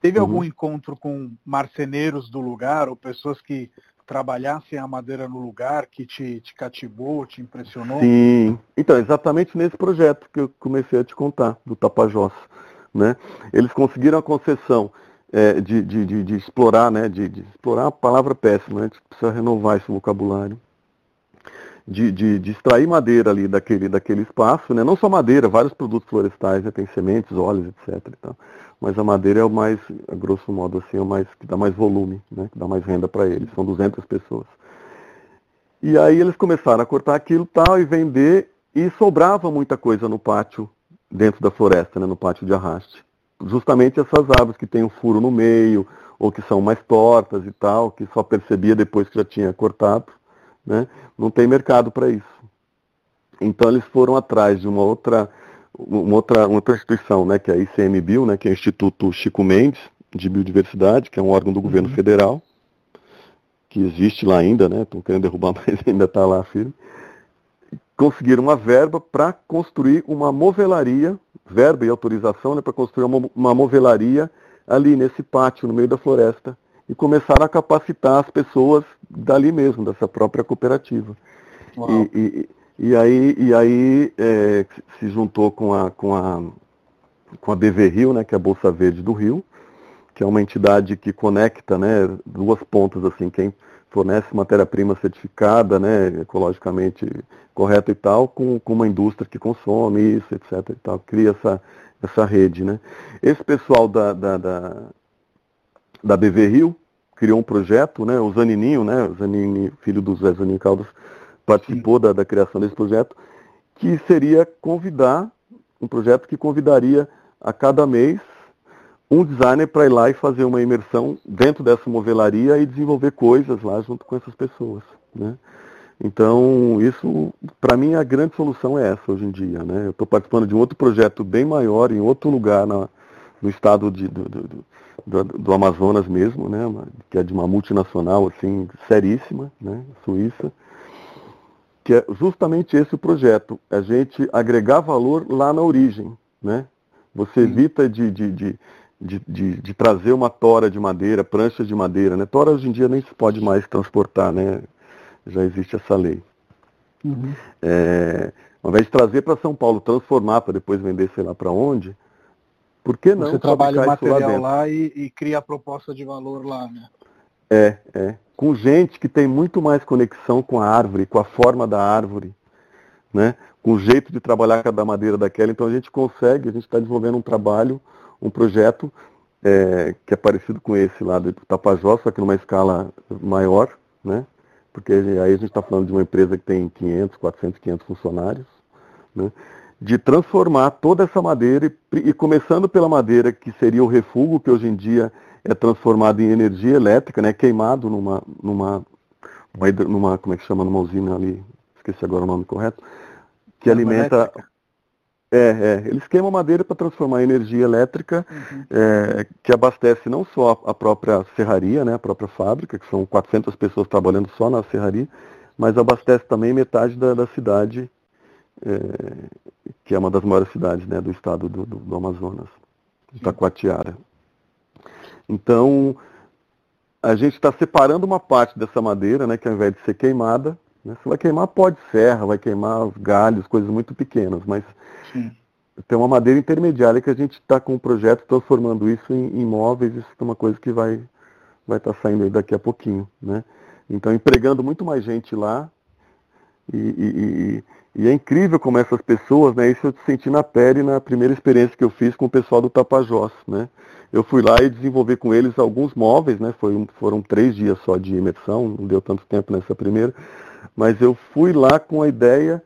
teve uhum. algum encontro com marceneiros do lugar ou pessoas que trabalhassem a madeira no lugar que te, te cativou, te impressionou? Sim, então, exatamente nesse projeto que eu comecei a te contar, do Tapajós. Né? Eles conseguiram a concessão é, de, de, de, de, explorar, né? de, explorar a palavra péssima, né? a gente precisa renovar esse vocabulário de, de, de, extrair madeira ali daquele, daquele espaço, né? não só madeira, vários produtos florestais, né? tem sementes, óleos, etc. Então, mas a madeira é o mais, grosso modo, assim, é o mais, que dá mais volume, né? que dá mais renda para eles, são 200 pessoas. E aí eles começaram a cortar aquilo tal e vender, e sobrava muita coisa no pátio, dentro da floresta, né? no pátio de arraste. Justamente essas árvores que tem um furo no meio, ou que são mais tortas e tal, que só percebia depois que já tinha cortado né? não tem mercado para isso. Então eles foram atrás de uma outra, uma outra, uma outra instituição, né, que é a ICMBio, né, que é o Instituto Chico Mendes de Biodiversidade, que é um órgão do governo uhum. federal, que existe lá ainda, né? Estão querendo derrubar, <laughs> mas ainda está lá firme. Conseguiram uma verba para construir uma movelaria, verba e autorização né, para construir uma, uma movelaria ali nesse pátio, no meio da floresta, e começaram a capacitar as pessoas dali mesmo, dessa própria cooperativa. E, e, e, aí, e aí é, se juntou com a, com, a, com a BV Rio, né, que é a Bolsa Verde do Rio, que é uma entidade que conecta né, duas pontas, assim, quem fornece matéria-prima certificada, né, ecologicamente correta e tal, com, com uma indústria que consome isso, etc. E tal, cria essa, essa rede. Né. Esse pessoal da, da, da da BV Rio, criou um projeto, né, o Zanininho, né, o Zanini, filho do Zé Zaninho Caldas, participou da, da, criação desse projeto, que seria convidar, um projeto que convidaria a cada mês um designer para ir lá e fazer uma imersão dentro dessa movelaria e desenvolver coisas lá junto com essas pessoas. Né? Então, isso, para mim, a grande solução é essa hoje em dia. Né? Eu estou participando de um outro projeto bem maior, em outro lugar na, no estado de, do, do, do, do, Amazonas mesmo, né, que é de uma multinacional assim, seríssima, né, suíça, que é justamente esse o projeto, a gente agregar valor lá na origem. Né? Você evita de, de, de, de, de, de trazer uma tora de madeira, pranchas de madeira. Né? Tora hoje em dia nem se pode mais transportar, né? já existe essa lei. Uhum. É, ao invés de trazer para São Paulo, transformar para depois vender sei lá para onde, por que não? Você trabalha o material lá, lá e, e, cria a proposta de valor lá, né? É, é. Com gente que tem muito mais conexão com a árvore, com a forma da árvore, né? com o jeito de trabalhar cada madeira daquela. Então a gente consegue, a gente está desenvolvendo um trabalho, um projeto é, que é parecido com esse lá do Tapajós, só que numa escala maior, né? Porque aí a gente está falando de uma empresa que tem 500, 400, 500 funcionários, né? De transformar toda essa madeira, e, e começando pela madeira que seria o refúgio, que hoje em dia é transformado em energia elétrica, né? Queimado numa, numa, numa, como é que chama, numa usina ali, esqueci agora o nome correto, que alimenta... É, é, eles queimam madeira para transformar em energia elétrica, uhum. é, que abastece não só a própria serraria, né, a própria fábrica, que são 400 pessoas trabalhando só na serraria, mas abastece também metade da, da cidade, é, que é uma das maiores cidades né, do estado do, do, do Amazonas, Itacoatiara. Então, a gente está separando uma parte dessa madeira, né, que ao invés de ser queimada, né, você vai queimar pó de serra, vai queimar os galhos, coisas muito pequenas, mas Sim. Tem uma madeira intermediária que a gente está com um projeto transformando isso em imóveis, isso é uma coisa que vai vai estar tá saindo daqui a pouquinho, né? Então empregando muito mais gente lá e, e, e, é incrível como essas pessoas, né? Isso eu senti na pele na primeira experiência que eu fiz com o pessoal do Tapajós, né? Eu fui lá e desenvolvi com eles alguns móveis, né? Foi, foram três dias só de imersão, não deu tanto tempo nessa primeira, mas eu fui lá com a ideia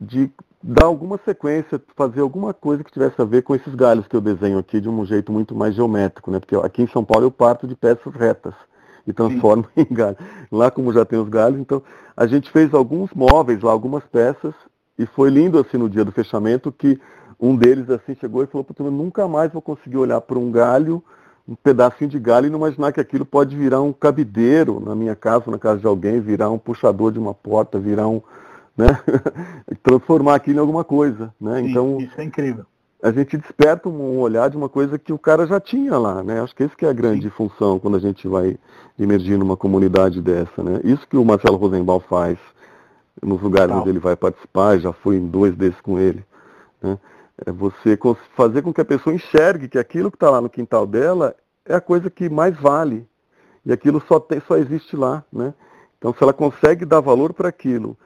de dar alguma sequência, fazer alguma coisa que tivesse a ver com esses galhos que eu desenho aqui de um jeito muito mais geométrico, né? Porque aqui em São Paulo eu parto de peças retas e transformo Sim. <laughs> em galhos. Lá como já tem os galhos, então a gente fez alguns móveis lá, algumas peças, e foi lindo assim no dia do fechamento que um deles assim chegou e falou, eu nunca mais vou conseguir olhar para um galho, um pedacinho de galho e não imaginar que aquilo pode virar um cabideiro na minha casa, na casa de alguém, virar um puxador de uma porta, virar um, né? <laughs> transformar aquilo em alguma coisa. Né? Sim, então, isso é incrível. A gente desperta um olhar de uma coisa que o cara já tinha lá, né? Acho que esse que é a grande Sim. função quando a gente vai emergir numa comunidade dessa, né? Isso que o Marcelo Rosenbaum faz nos lugares Total. onde ele vai participar, já fui em dois desses com ele, né? É você fazer com que a pessoa enxergue que aquilo que está lá no quintal dela é a coisa que mais vale. E aquilo só, tem, só existe lá, né? Então se ela consegue dar valor para aquilo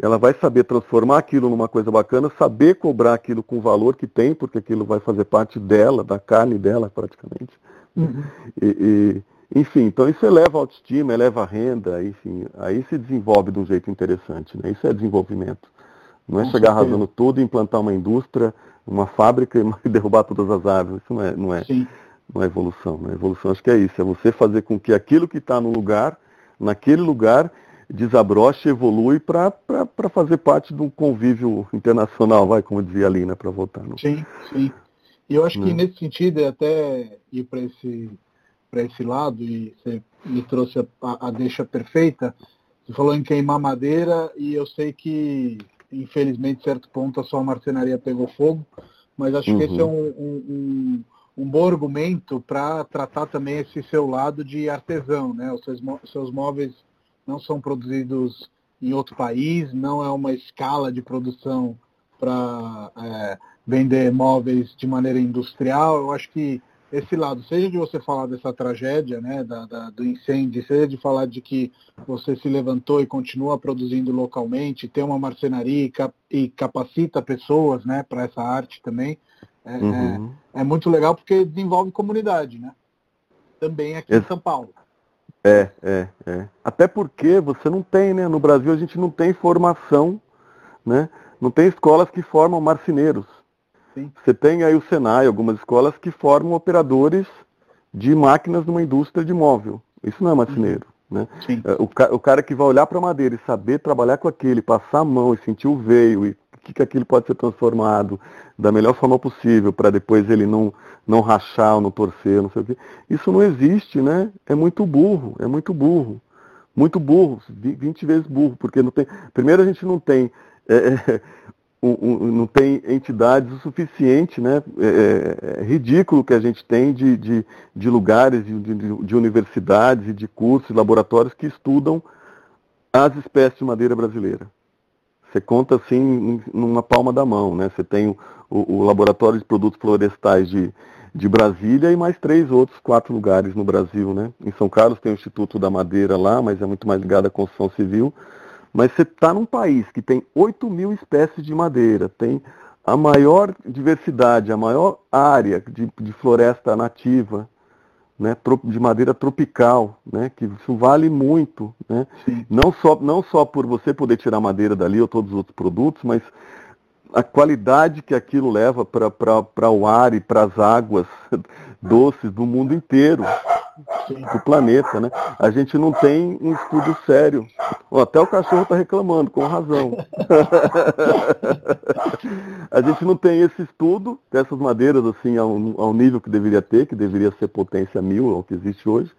ela vai saber transformar aquilo numa coisa bacana, saber cobrar aquilo com o valor que tem, porque aquilo vai fazer parte dela, da carne dela praticamente. Uhum. E, e, enfim, então isso eleva a autoestima, eleva a renda, enfim, aí se desenvolve de um jeito interessante, né? Isso é desenvolvimento. Não é com chegar certeza. arrasando tudo, implantar uma indústria, uma fábrica e <laughs> derrubar todas as árvores. Isso não é, não é, não é evolução. Né? Evolução acho que é isso, é você fazer com que aquilo que está no lugar, naquele lugar, desabrocha, evolui para fazer parte do convívio internacional, vai, como dizia ali, né, para voltar. No... Sim, sim. E eu acho que né? nesse sentido, é até ir para esse, esse lado, e você me trouxe a, a deixa perfeita, você falou em queimar madeira, e eu sei que, infelizmente, certo ponto, a sua marcenaria pegou fogo, mas acho uhum. que esse é uhum. um, um, um, um bom argumento para tratar também esse seu lado de artesão, né? Os seus, seus móveis não são produzidos em outro país, não é uma escala de produção para é, vender móveis de maneira industrial. Eu acho que esse lado, seja de você falar dessa tragédia, né, da, da, do incêndio, seja de falar de que você se levantou e continua produzindo localmente, tem uma marcenaria e, cap, e capacita pessoas, né, para essa arte também, é, uhum. é, é, muito legal porque desenvolve comunidade, né? Também aqui em São Paulo. É, é, é. Até porque você não tem, né? No Brasil a gente não tem formação, né? Não tem escolas que formam marceneiros. Sim. Você tem aí o Senai, algumas escolas que formam operadores de máquinas numa indústria de móvel. Isso não é marceneiro. Né? É, o, o, cara que vai olhar para a madeira e saber trabalhar com aquele, passar a mão e sentir o veio e que, que aquilo pode ser transformado da melhor forma possível para depois ele não, não rachar ou não torcer, não sei o quê. Isso não existe, né? É muito burro, é muito burro. Muito burro, 20 vezes burro, porque não tem. Primeiro a gente não tem. É, é, um, um, não tem entidades o suficiente, né? É, é, é, ridículo que a gente tem de, de, de lugares, de, de, de universidades e de cursos, laboratórios que estudam as espécies de madeira brasileira. Você conta assim numa palma da mão, né? Você tem o, o, Laboratório de Produtos Florestais de, de Brasília e mais três outros, quatro lugares no Brasil, né? Em São Carlos tem o Instituto da Madeira lá, mas é muito mais ligado à construção civil. Mas você está num país que tem 8 mil espécies de madeira, tem a maior diversidade, a maior área de, de floresta nativa, né, de madeira tropical, né, que isso vale muito, né, não só não só por você poder tirar madeira dali ou todos os outros produtos, mas a qualidade que aquilo leva para o ar e para as águas <laughs> doces do mundo inteiro, do planeta, né? A gente não tem um estudo sério. até o cachorro está reclamando, com razão. <laughs> a gente não tem esse estudo dessas madeiras assim ao, ao nível que deveria ter, que deveria ser potência mil, o que existe hoje.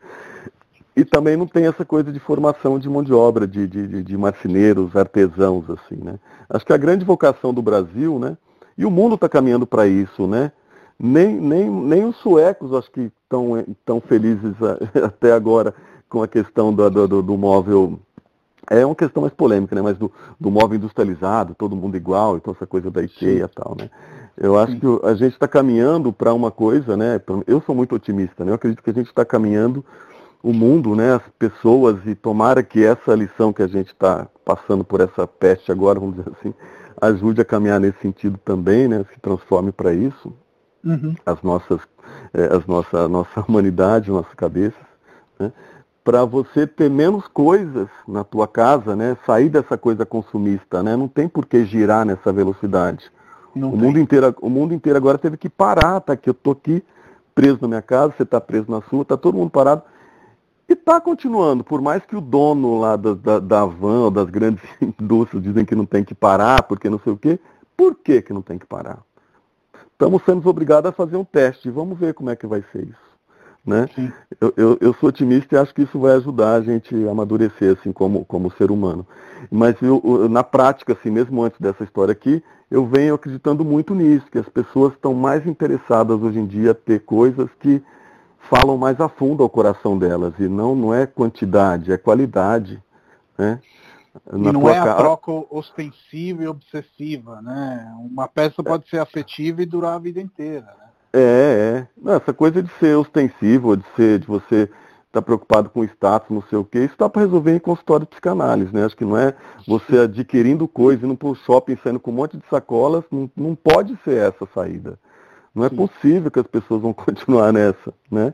E também não tem essa coisa de formação de mão de obra, de, de, de marceneiros, artesãos, assim, né? Acho que a grande vocação do Brasil, né? E o mundo está caminhando para isso, né? Nem, nem, nem os suecos acho que estão tão felizes <laughs> até agora com a questão do, do, do, móvel. É uma questão mais polêmica, né? Mas do, do móvel industrializado, todo mundo igual, então essa coisa da IKEA e tal, né? Eu acho Sim. que a gente está caminhando para uma coisa, né? Eu sou muito otimista, né? Eu acredito que a gente está caminhando o mundo, né, as pessoas, e tomara que essa lição que a gente está passando por essa peste agora, vamos dizer assim, ajude a caminhar nesse sentido também, né, se transforme para isso, uhum. as nossas, é, as nossa, a nossa <laughs> humanidade, nossas cabeças, né, para você ter menos coisas na tua casa, né, sair dessa coisa consumista, né, não tem por que girar nessa velocidade. Não o mundo inteiro, o mundo inteiro agora teve que parar, tá? Que eu tô aqui preso na minha casa, você está preso na sua, tá todo mundo parado e está continuando, por mais que o dono lá da, da, da van ou das grandes <laughs> indústrias dizem que não tem que parar, porque não sei o quê, por que, que não tem que parar? Estamos sendo obrigados a fazer um teste, vamos ver como é que vai ser isso. Né? Eu, eu, eu, sou otimista e acho que isso vai ajudar a gente a amadurecer assim como, como ser humano. Mas eu, na prática, assim, mesmo antes dessa história aqui, eu venho acreditando muito nisso, que as pessoas estão mais interessadas hoje em dia a ter coisas que falam mais a fundo ao coração delas. E não, não é quantidade, é qualidade. Né? Na e não é a troca ostensiva e obsessiva, né? Uma peça pode ser afetiva e durar a vida inteira. Né? É, é. essa coisa de ser ostensivo, de ser, de você estar tá preocupado com status, não sei o quê, isso dá para resolver em consultório de psicanálise, né? Acho que não é você adquirindo coisa, indo para o shopping, saindo com um monte de sacolas, não, não pode ser essa a saída. Não é possível que as pessoas vão <laughs> continuar nessa, né?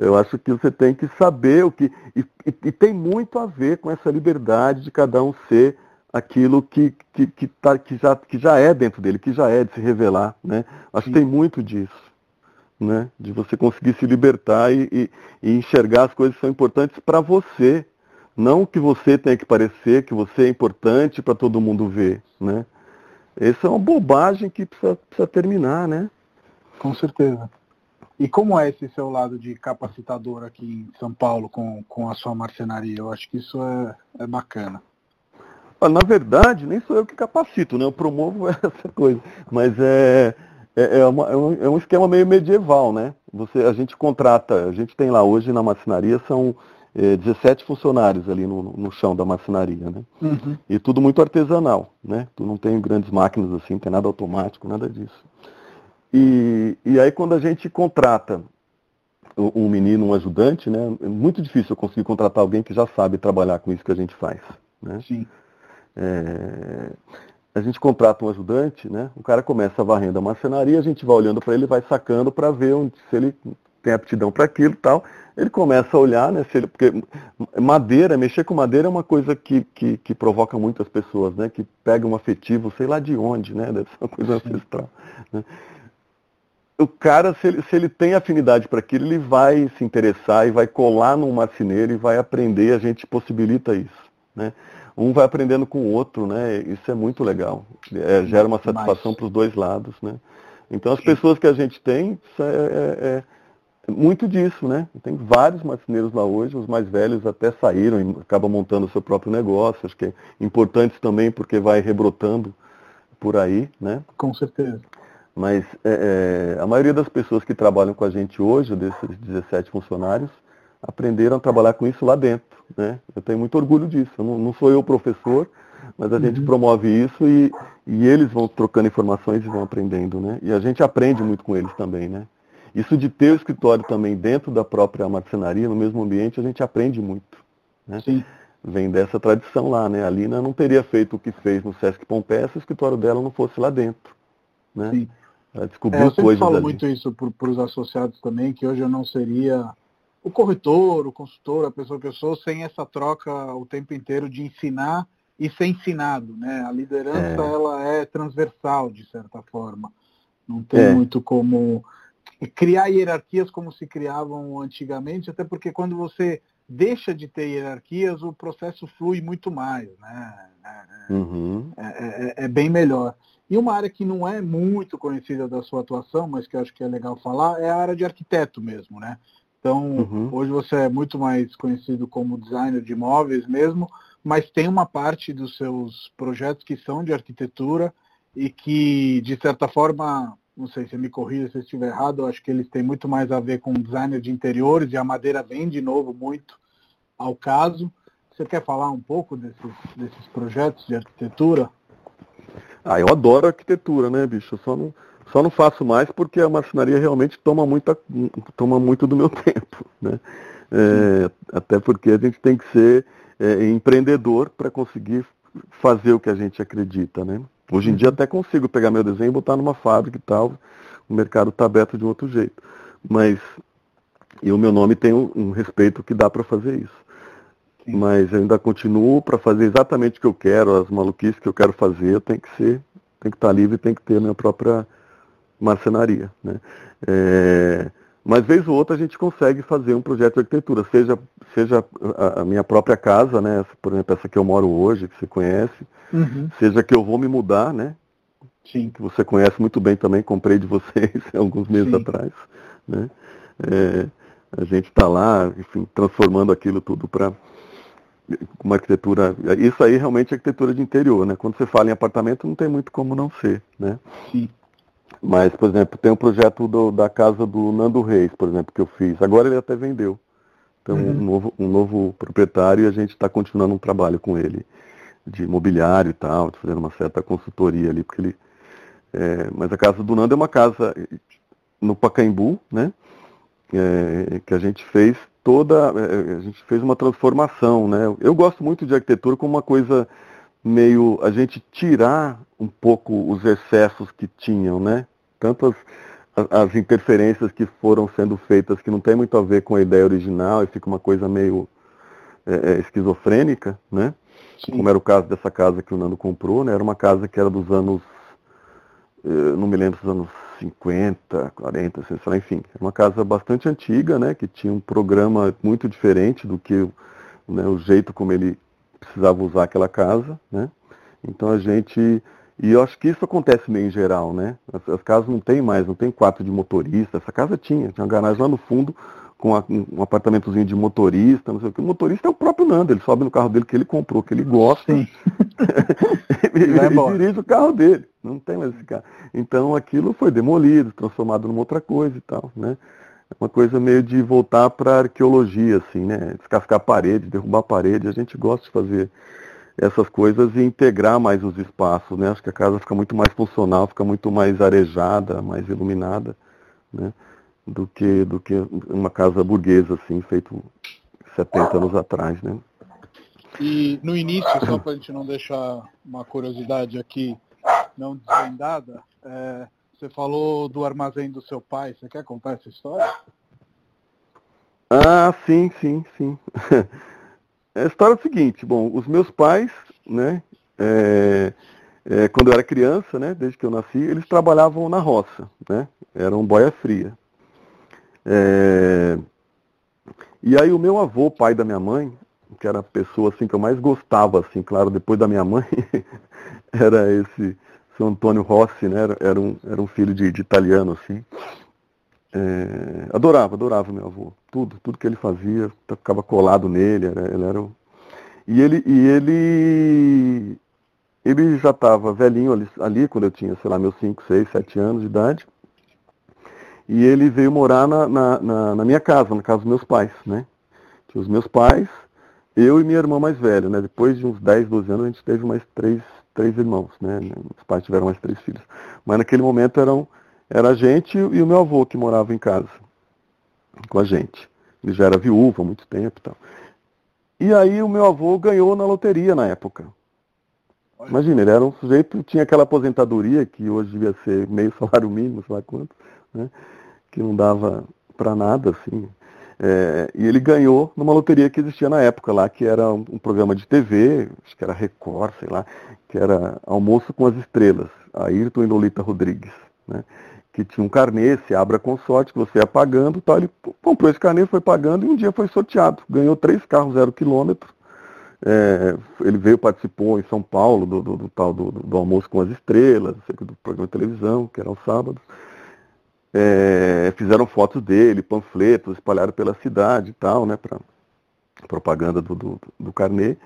Eu acho que você tem que saber o que. E, e, e, tem muito a ver com essa liberdade de cada um ser aquilo que, que, que, tá, que, já, que já é dentro dele, que já é de se revelar. Né? Acho Sim. que tem muito disso. Né? De você conseguir se libertar e, e, e enxergar as coisas que são importantes para você. Não que você tenha que parecer que você é importante para todo mundo ver. Né? Essa é uma bobagem que precisa, precisa terminar, né? Com certeza. E como é esse seu lado de capacitador aqui em São Paulo com, com a sua marcenaria? Eu acho que isso é, é bacana. Ah, na verdade, nem sou eu que capacito, né? Eu promovo <laughs> essa coisa. Mas é, é, é, uma, é, um, é um esquema meio medieval, né? Você, a gente contrata, a gente tem lá hoje na marcenaria, são é, 17 funcionários ali no, no chão da marcenaria, né? Uhum. E tudo muito artesanal, né? Tu não tem grandes máquinas assim, não tem nada automático, nada disso. E, e aí quando a gente contrata um menino, um ajudante, né, é muito difícil eu conseguir contratar alguém que já sabe trabalhar com isso que a gente faz. Né? Sim. É, a gente contrata um ajudante, né, o cara começa varrendo a marcenaria, a gente vai olhando para ele, vai sacando para ver onde, se ele tem aptidão para aquilo e tal. Ele começa a olhar, né, se ele, porque madeira, mexer com madeira é uma coisa que, que, que provoca muitas pessoas, né, que pega um afetivo, sei lá de onde, né, deve ser uma coisa ancestral. Né? O cara, se ele, se ele tem afinidade para aquilo, ele vai se interessar e vai colar num marceneiro e vai aprender, a gente possibilita isso. Né? Um vai aprendendo com o outro, né? Isso é muito legal. É, gera uma satisfação para os dois lados. Né? Então as pessoas que a gente tem é, é, é, muito disso, né? Tem vários marceneiros lá hoje, os mais velhos até saíram e acabam montando o seu próprio negócio. Acho que é importante também porque vai rebrotando por aí, né? Com certeza. Mas é, é, a maioria das pessoas que trabalham com a gente hoje, desses 17 funcionários, aprenderam a trabalhar com isso lá dentro. Né? Eu tenho muito orgulho disso. Não, não, sou eu o professor, mas a uhum. gente promove isso e, e, eles vão trocando informações e vão aprendendo. Né? E a gente aprende muito com eles também. Né? Isso de ter o escritório também dentro da própria marcenaria, no mesmo ambiente, a gente aprende muito. Né? Sim. Vem dessa tradição lá. Né? A Lina não teria feito o que fez no Sesc Pompeia se o escritório dela não fosse lá dentro. né? Sim. Ela descobriu é, eu sempre falo ali. muito isso para os associados também, que hoje eu não seria o corretor, o consultor, a pessoa que eu sou, sem essa troca o tempo inteiro de ensinar e ser ensinado, né? A liderança é. ela é transversal de certa forma. Não tem é. muito como criar hierarquias como se criavam antigamente, até porque quando você deixa de ter hierarquias, o processo flui muito mais, né? É, uhum. é, é, é, bem melhor. E uma área que não é muito conhecida da sua atuação, mas que eu acho que é legal falar, é a área de arquiteto mesmo, né? Então, uhum. hoje você é muito mais conhecido como designer de imóveis mesmo, mas tem uma parte dos seus projetos que são de arquitetura e que, de certa forma, não sei se me corrija se eu estiver errado, eu acho que eles têm muito mais a ver com designer de interiores e a madeira vem de novo muito ao caso. Você quer falar um pouco desses, desses projetos de arquitetura? Ah, eu adoro arquitetura, né, bicho? Eu só não, só não faço mais porque a marcenaria realmente toma, muita, toma muito do meu <laughs> tempo, né? É, até porque a gente tem que ser é, empreendedor para conseguir fazer o que a gente acredita, né? Hoje em dia uhum. até consigo pegar meu desenho e botar numa fábrica e tal, o mercado está aberto de outro jeito. Mas e o meu nome tem um, um respeito que dá para fazer isso. Sim. Mas eu ainda continuo para fazer exatamente o que eu quero, as maluquices que eu quero fazer, tem que ser, tem que estar tá livre, tem que ter a minha própria marcenaria. Né? É, mas vez ou outra a gente consegue fazer um projeto de arquitetura, seja, seja a, a, minha própria casa, né? por exemplo, essa que eu moro hoje, que você conhece, uhum. seja que eu vou me mudar, né? Sim. Que você conhece muito bem também, comprei de vocês <laughs> alguns meses Sim. atrás. Né? É, a gente está lá, enfim, transformando aquilo tudo para uma arquitetura. Isso aí realmente é arquitetura de interior, né? Quando você fala em apartamento não tem muito como não ser, né? Sim. Mas, por exemplo, tem um projeto do, da casa do Nando Reis, por exemplo, que eu fiz. Agora ele até vendeu. Então, uhum. um, novo, um novo proprietário e a gente está continuando um trabalho com ele de imobiliário e tal, fazendo uma certa consultoria ali, porque ele. É, mas a casa do Nando é uma casa no Pacaembu, né? É, que a gente fez toda, é, a gente fez uma transformação, né? Eu gosto muito de arquitetura como uma coisa meio a gente tirar um pouco os excessos que tinham, né? Tanto as, as interferências que foram sendo feitas que não tem muito a ver com a ideia original e fica uma coisa meio é, é, esquizofrênica, né? Sim. Como era o caso dessa casa que o Nando comprou, né? Era uma casa que era dos anos, não me lembro dos anos 50, 40, sei lá, enfim. É uma casa bastante antiga, né? Que tinha um programa muito diferente do que né, o jeito como ele precisava usar aquela casa, né? Então a gente e eu acho que isso acontece meio em geral, né? As, as, casas não tem mais, não tem quarto de motorista. Essa casa tinha, tinha uma garagem lá no fundo com a, um apartamentozinho de motorista, não sei o que. O motorista é o próprio Nando, ele sobe no carro dele que ele comprou, que ele gosta. Sim. <laughs> ele, ele dirige o carro dele, não tem mais esse carro. Então aquilo foi demolido, transformado numa outra coisa e tal, né? É uma coisa meio de voltar para a arqueologia, assim, né? Descascar a parede, derrubar a parede. A gente gosta de fazer essas coisas e integrar mais os espaços, né? Acho que a casa fica muito mais funcional, fica muito mais arejada, mais iluminada, né? Do que, do que uma casa burguesa, assim, feito 70 anos atrás, né? E no início, só para a gente não deixar uma curiosidade aqui não desvendada, é, você falou do armazém do seu pai. Você quer contar essa história? Ah, sim, sim, sim. <laughs> A história é o seguinte, bom, os meus pais, né, é, é, quando eu era criança, né, desde que eu nasci, eles trabalhavam na roça, né, eram boia fria. É, e aí o meu avô, pai da minha mãe, que era a pessoa assim que eu mais gostava, assim, claro, depois da minha mãe, <laughs> era esse seu Antônio Rossi, né, era, era, um, era um filho de, de italiano, assim. É, adorava, adorava meu avô. Tudo, tudo que ele fazia, ficava colado nele, era, ele era. E ele, e ele, ele já estava velhinho ali, ali, quando eu tinha, sei lá, meus 5, 6, 7 anos de idade. E ele veio morar na, na, na, na minha casa, na casa dos meus pais, né? Tinha os meus pais, eu e minha irmã mais velha, né? Depois de uns 10, 12 anos, a gente teve mais três, três irmãos, né? Os pais tiveram mais três filhos. Mas naquele momento eram era a gente e o meu avô que morava em casa com a gente. Ele já era viúvo há muito tempo e tal. E aí o meu avô ganhou na loteria na época. Imagina, ele era um sujeito, tinha aquela aposentadoria que hoje devia ser meio <laughs> salário mínimo, sei lá quanto, né? Que não dava para nada, assim. É, e ele ganhou numa loteria que existia na época lá, que era um, um, programa de TV, acho que era Record, sei lá, que era Almoço com as Estrelas, Ayrton e Lolita Rodrigues, né? Que tinha um carnê, se abra com sorte, que você ia pagando, tal. ele comprou esse carnê, foi pagando e um dia foi sorteado. Ganhou três carros zero quilômetro. É, ele veio, participou em São Paulo do, do, do tal do, do, Almoço com as Estrelas, do programa de televisão, que era aos sábados. É, fizeram fotos dele, panfletos, espalharam pela cidade e tal, né, para propaganda do, do, do carnê.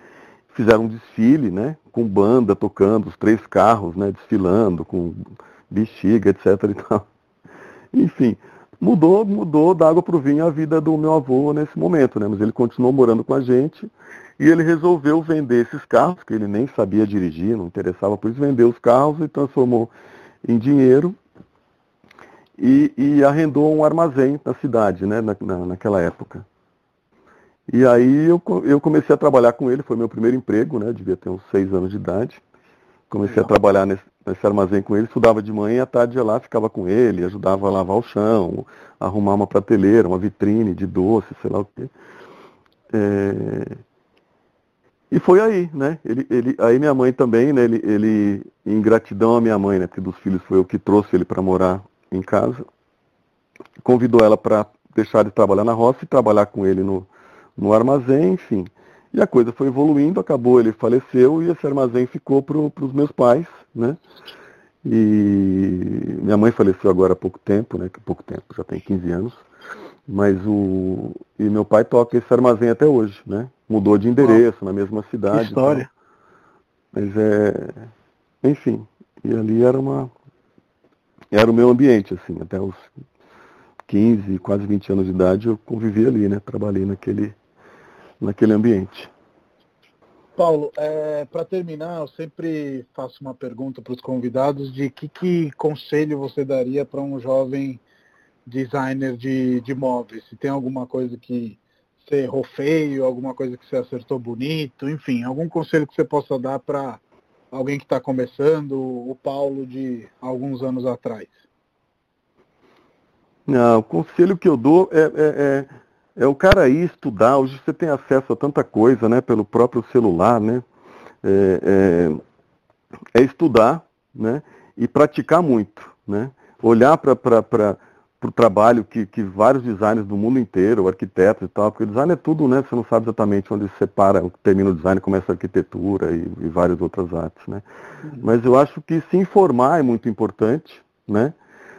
Fizeram um desfile, né, com banda tocando, os três carros, né, desfilando, com bexiga, etc e tal. Enfim, mudou, mudou da água para o vinho a vida do meu avô nesse momento, né, mas ele continuou morando com a gente e ele resolveu vender esses carros, que ele nem sabia dirigir, não interessava por isso, vendeu os carros e transformou em dinheiro e, e arrendou um armazém na cidade, né, na, na, naquela época. E aí eu, eu comecei a trabalhar com ele, foi meu primeiro emprego, né, devia ter uns seis anos de idade. Comecei a trabalhar nesse, nesse, armazém com ele, estudava de manhã e à tarde ia lá, ficava com ele, ajudava a lavar o chão, arrumar uma prateleira, uma vitrine de doce, sei lá o quê. É... E foi aí, né? Ele, ele, aí minha mãe também, né? Ele, ele, em gratidão à minha mãe, né? Porque dos filhos foi eu que trouxe ele para morar em casa, convidou ela para deixar de trabalhar na roça e trabalhar com ele no, no armazém, enfim. E a coisa foi evoluindo, acabou, ele faleceu e esse armazém ficou para os meus pais, né? E minha mãe faleceu agora há pouco tempo, né? Pouco tempo, já tem 15 anos. Mas o. E meu pai toca esse armazém até hoje, né? Mudou de endereço, na mesma cidade. Que história. Mas é. Enfim. E ali era uma, era o meu ambiente, assim, até os 15, quase 20 anos de idade eu convivi ali, né? Trabalhei naquele, naquele ambiente. Paulo, é, para terminar, eu sempre faço uma pergunta para os convidados de que, que conselho você daria para um jovem designer de, de móveis? Se tem alguma coisa que você errou feio, alguma coisa que você acertou bonito, enfim, algum conselho que você possa dar para alguém que está começando, o Paulo de alguns anos atrás? Não, o conselho que eu dou é, é, é, é, o cara ir estudar. Hoje você tem acesso a tanta coisa, né, pelo próprio celular, né? É, é, é estudar, né? E praticar muito, né? Olhar para para o trabalho que, que vários designers do mundo inteiro, arquitetos e tal, porque o design é tudo, né? Você não sabe exatamente onde se separa, termina o design, começa a arquitetura e, e várias outras artes, né? Uhum. Mas eu acho que se informar é muito importante, né?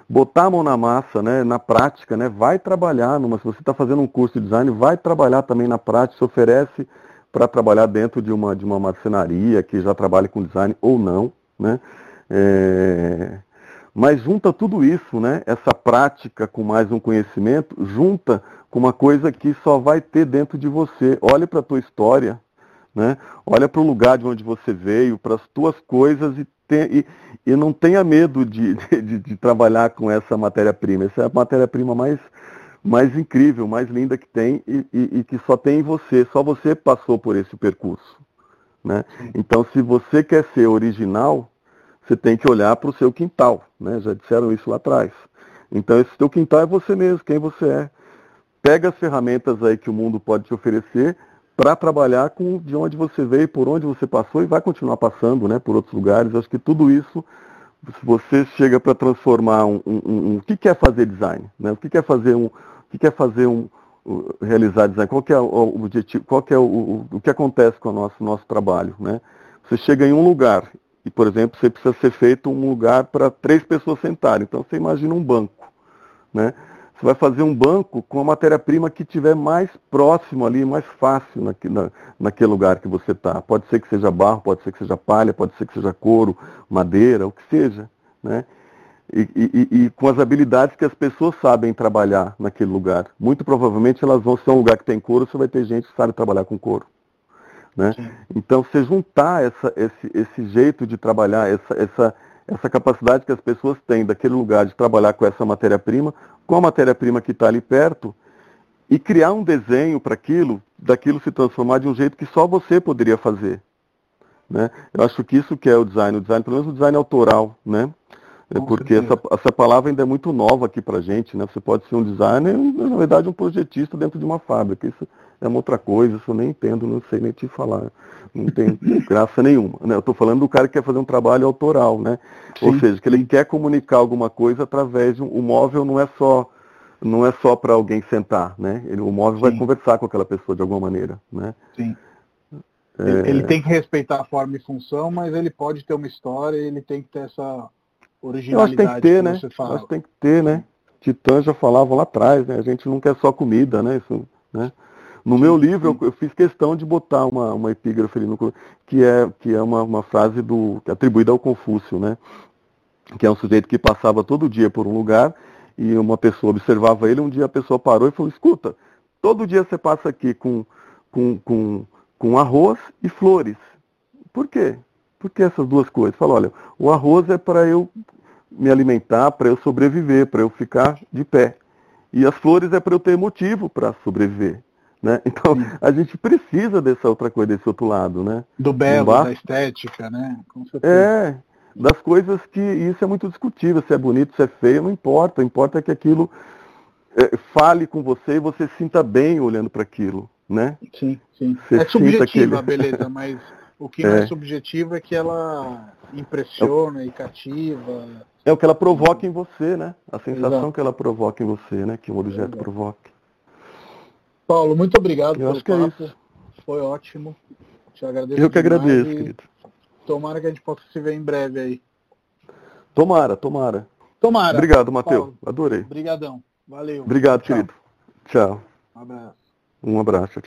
Botar a mão na massa, né? Na prática, né? Vai trabalhar numa, se você está fazendo um curso de design, vai trabalhar também na prática, se oferece para trabalhar dentro de uma, de uma marcenaria que já trabalha com design ou não, né? É, mas junta tudo isso, né? Essa prática com mais um conhecimento, junta com uma coisa que só vai ter dentro de você. Olhe para a tua história, né? Olha para o lugar de onde você veio, para as tuas coisas e, e, e não tenha medo <laughs> de, de, de trabalhar com essa matéria-prima. Essa é a matéria-prima mais, mais incrível, mais linda que tem e, e, e, que só tem em você. Só você passou por esse percurso. Né? Então, se você quer ser original, você tem que olhar para o seu quintal, né? Já disseram isso lá atrás. Então esse seu quintal é você mesmo, quem você é. Pega as ferramentas aí que o mundo pode te oferecer para trabalhar com de onde você veio, por onde você passou e vai continuar passando, né? Por outros lugares. Acho que tudo isso, se você chega para transformar um, um, um, o que quer fazer design, né? O que quer fazer um, o que quer fazer um realizar design? Qual é o objetivo? Qual é o, o, o que acontece com o nosso nosso trabalho, né? Você chega em um lugar e, por exemplo, você precisa ser feito um lugar para três pessoas sentarem. Então você imagina um banco. Né? Você vai fazer um banco com a matéria-prima que tiver mais próximo ali, mais fácil naque, na, naquele lugar que você está. Pode ser que seja barro, pode ser que seja palha, pode ser que seja couro, madeira, o que seja. Né? E, e, e, com as habilidades que as pessoas sabem trabalhar naquele lugar. Muito provavelmente elas vão ser um lugar que tem couro, você vai ter gente que sabe trabalhar com couro. Né? Então, você juntar essa, esse, esse jeito de trabalhar, essa, essa, essa capacidade que as pessoas têm daquele lugar de trabalhar com essa matéria-prima, com a matéria-prima que está ali perto, e criar um desenho para aquilo, daquilo se transformar de um jeito que só você poderia fazer. Né? Eu acho que isso que é o design, o design, pelo menos o design autoral, né? É porque essa, essa palavra ainda é muito nova aqui para gente, né? Você pode ser um designer, na verdade um projetista dentro de uma fábrica. Isso é uma outra coisa, isso eu nem entendo, não sei nem te falar. Não tem <laughs> graça nenhuma. Né? Eu estou falando do cara que quer fazer um trabalho autoral, né? Sim. Ou seja, que ele quer comunicar alguma coisa através de um. O móvel não é só não é só para alguém sentar, né? Ele, o móvel Sim. vai conversar com aquela pessoa de alguma maneira, né? Sim. É... Ele tem que respeitar a forma e função, mas ele pode ter uma história e ele tem que ter essa originalidade. Eu acho que tem que ter, né? Eu acho que tem que ter, né? Titã já falavam lá atrás, né? A gente não quer só comida, né? Isso, né? No meu livro eu, eu, fiz questão de botar uma, uma epígrafe ali no, que é, que é uma, uma frase do, é atribuída ao Confúcio, né? Que é um sujeito que passava todo dia por um lugar e uma pessoa observava ele, um dia a pessoa parou e falou, escuta, todo dia você passa aqui com, com, com, com arroz e flores. Por quê? Por que essas duas coisas? Fala, olha, o arroz é para eu me alimentar, para eu sobreviver, para eu ficar de pé. E as flores é para eu ter motivo para sobreviver. Né? <laughs> Então, Sim. a gente precisa dessa outra coisa, desse outro lado, né? Do belo, da estética, né? É, das coisas que isso é muito discutível, se é bonito, se é feio, não importa. O importa é que aquilo é, fale com você e você se sinta bem olhando para aquilo, né? Sim, sim. Você é subjetiva, aquele... beleza, mas o que <laughs> é. não é subjetivo é que ela impressiona é. e cativa. É o que ela provoca em você, né? A sensação Exato. que ela provoca em você, né? Que um objeto Exato. provoque. Paulo, muito obrigado Eu pelo acho que papo. É. Foi ótimo. Te agradeço. Eu que agradeço, querido. Tomara que a gente possa se ver em breve aí. Tomara, tomara. Tomara. Obrigado, Matheus. Adorei. Obrigadão. Valeu. Obrigado, tchau. querido. Tchau. Um abraço. Um abraço, tchau.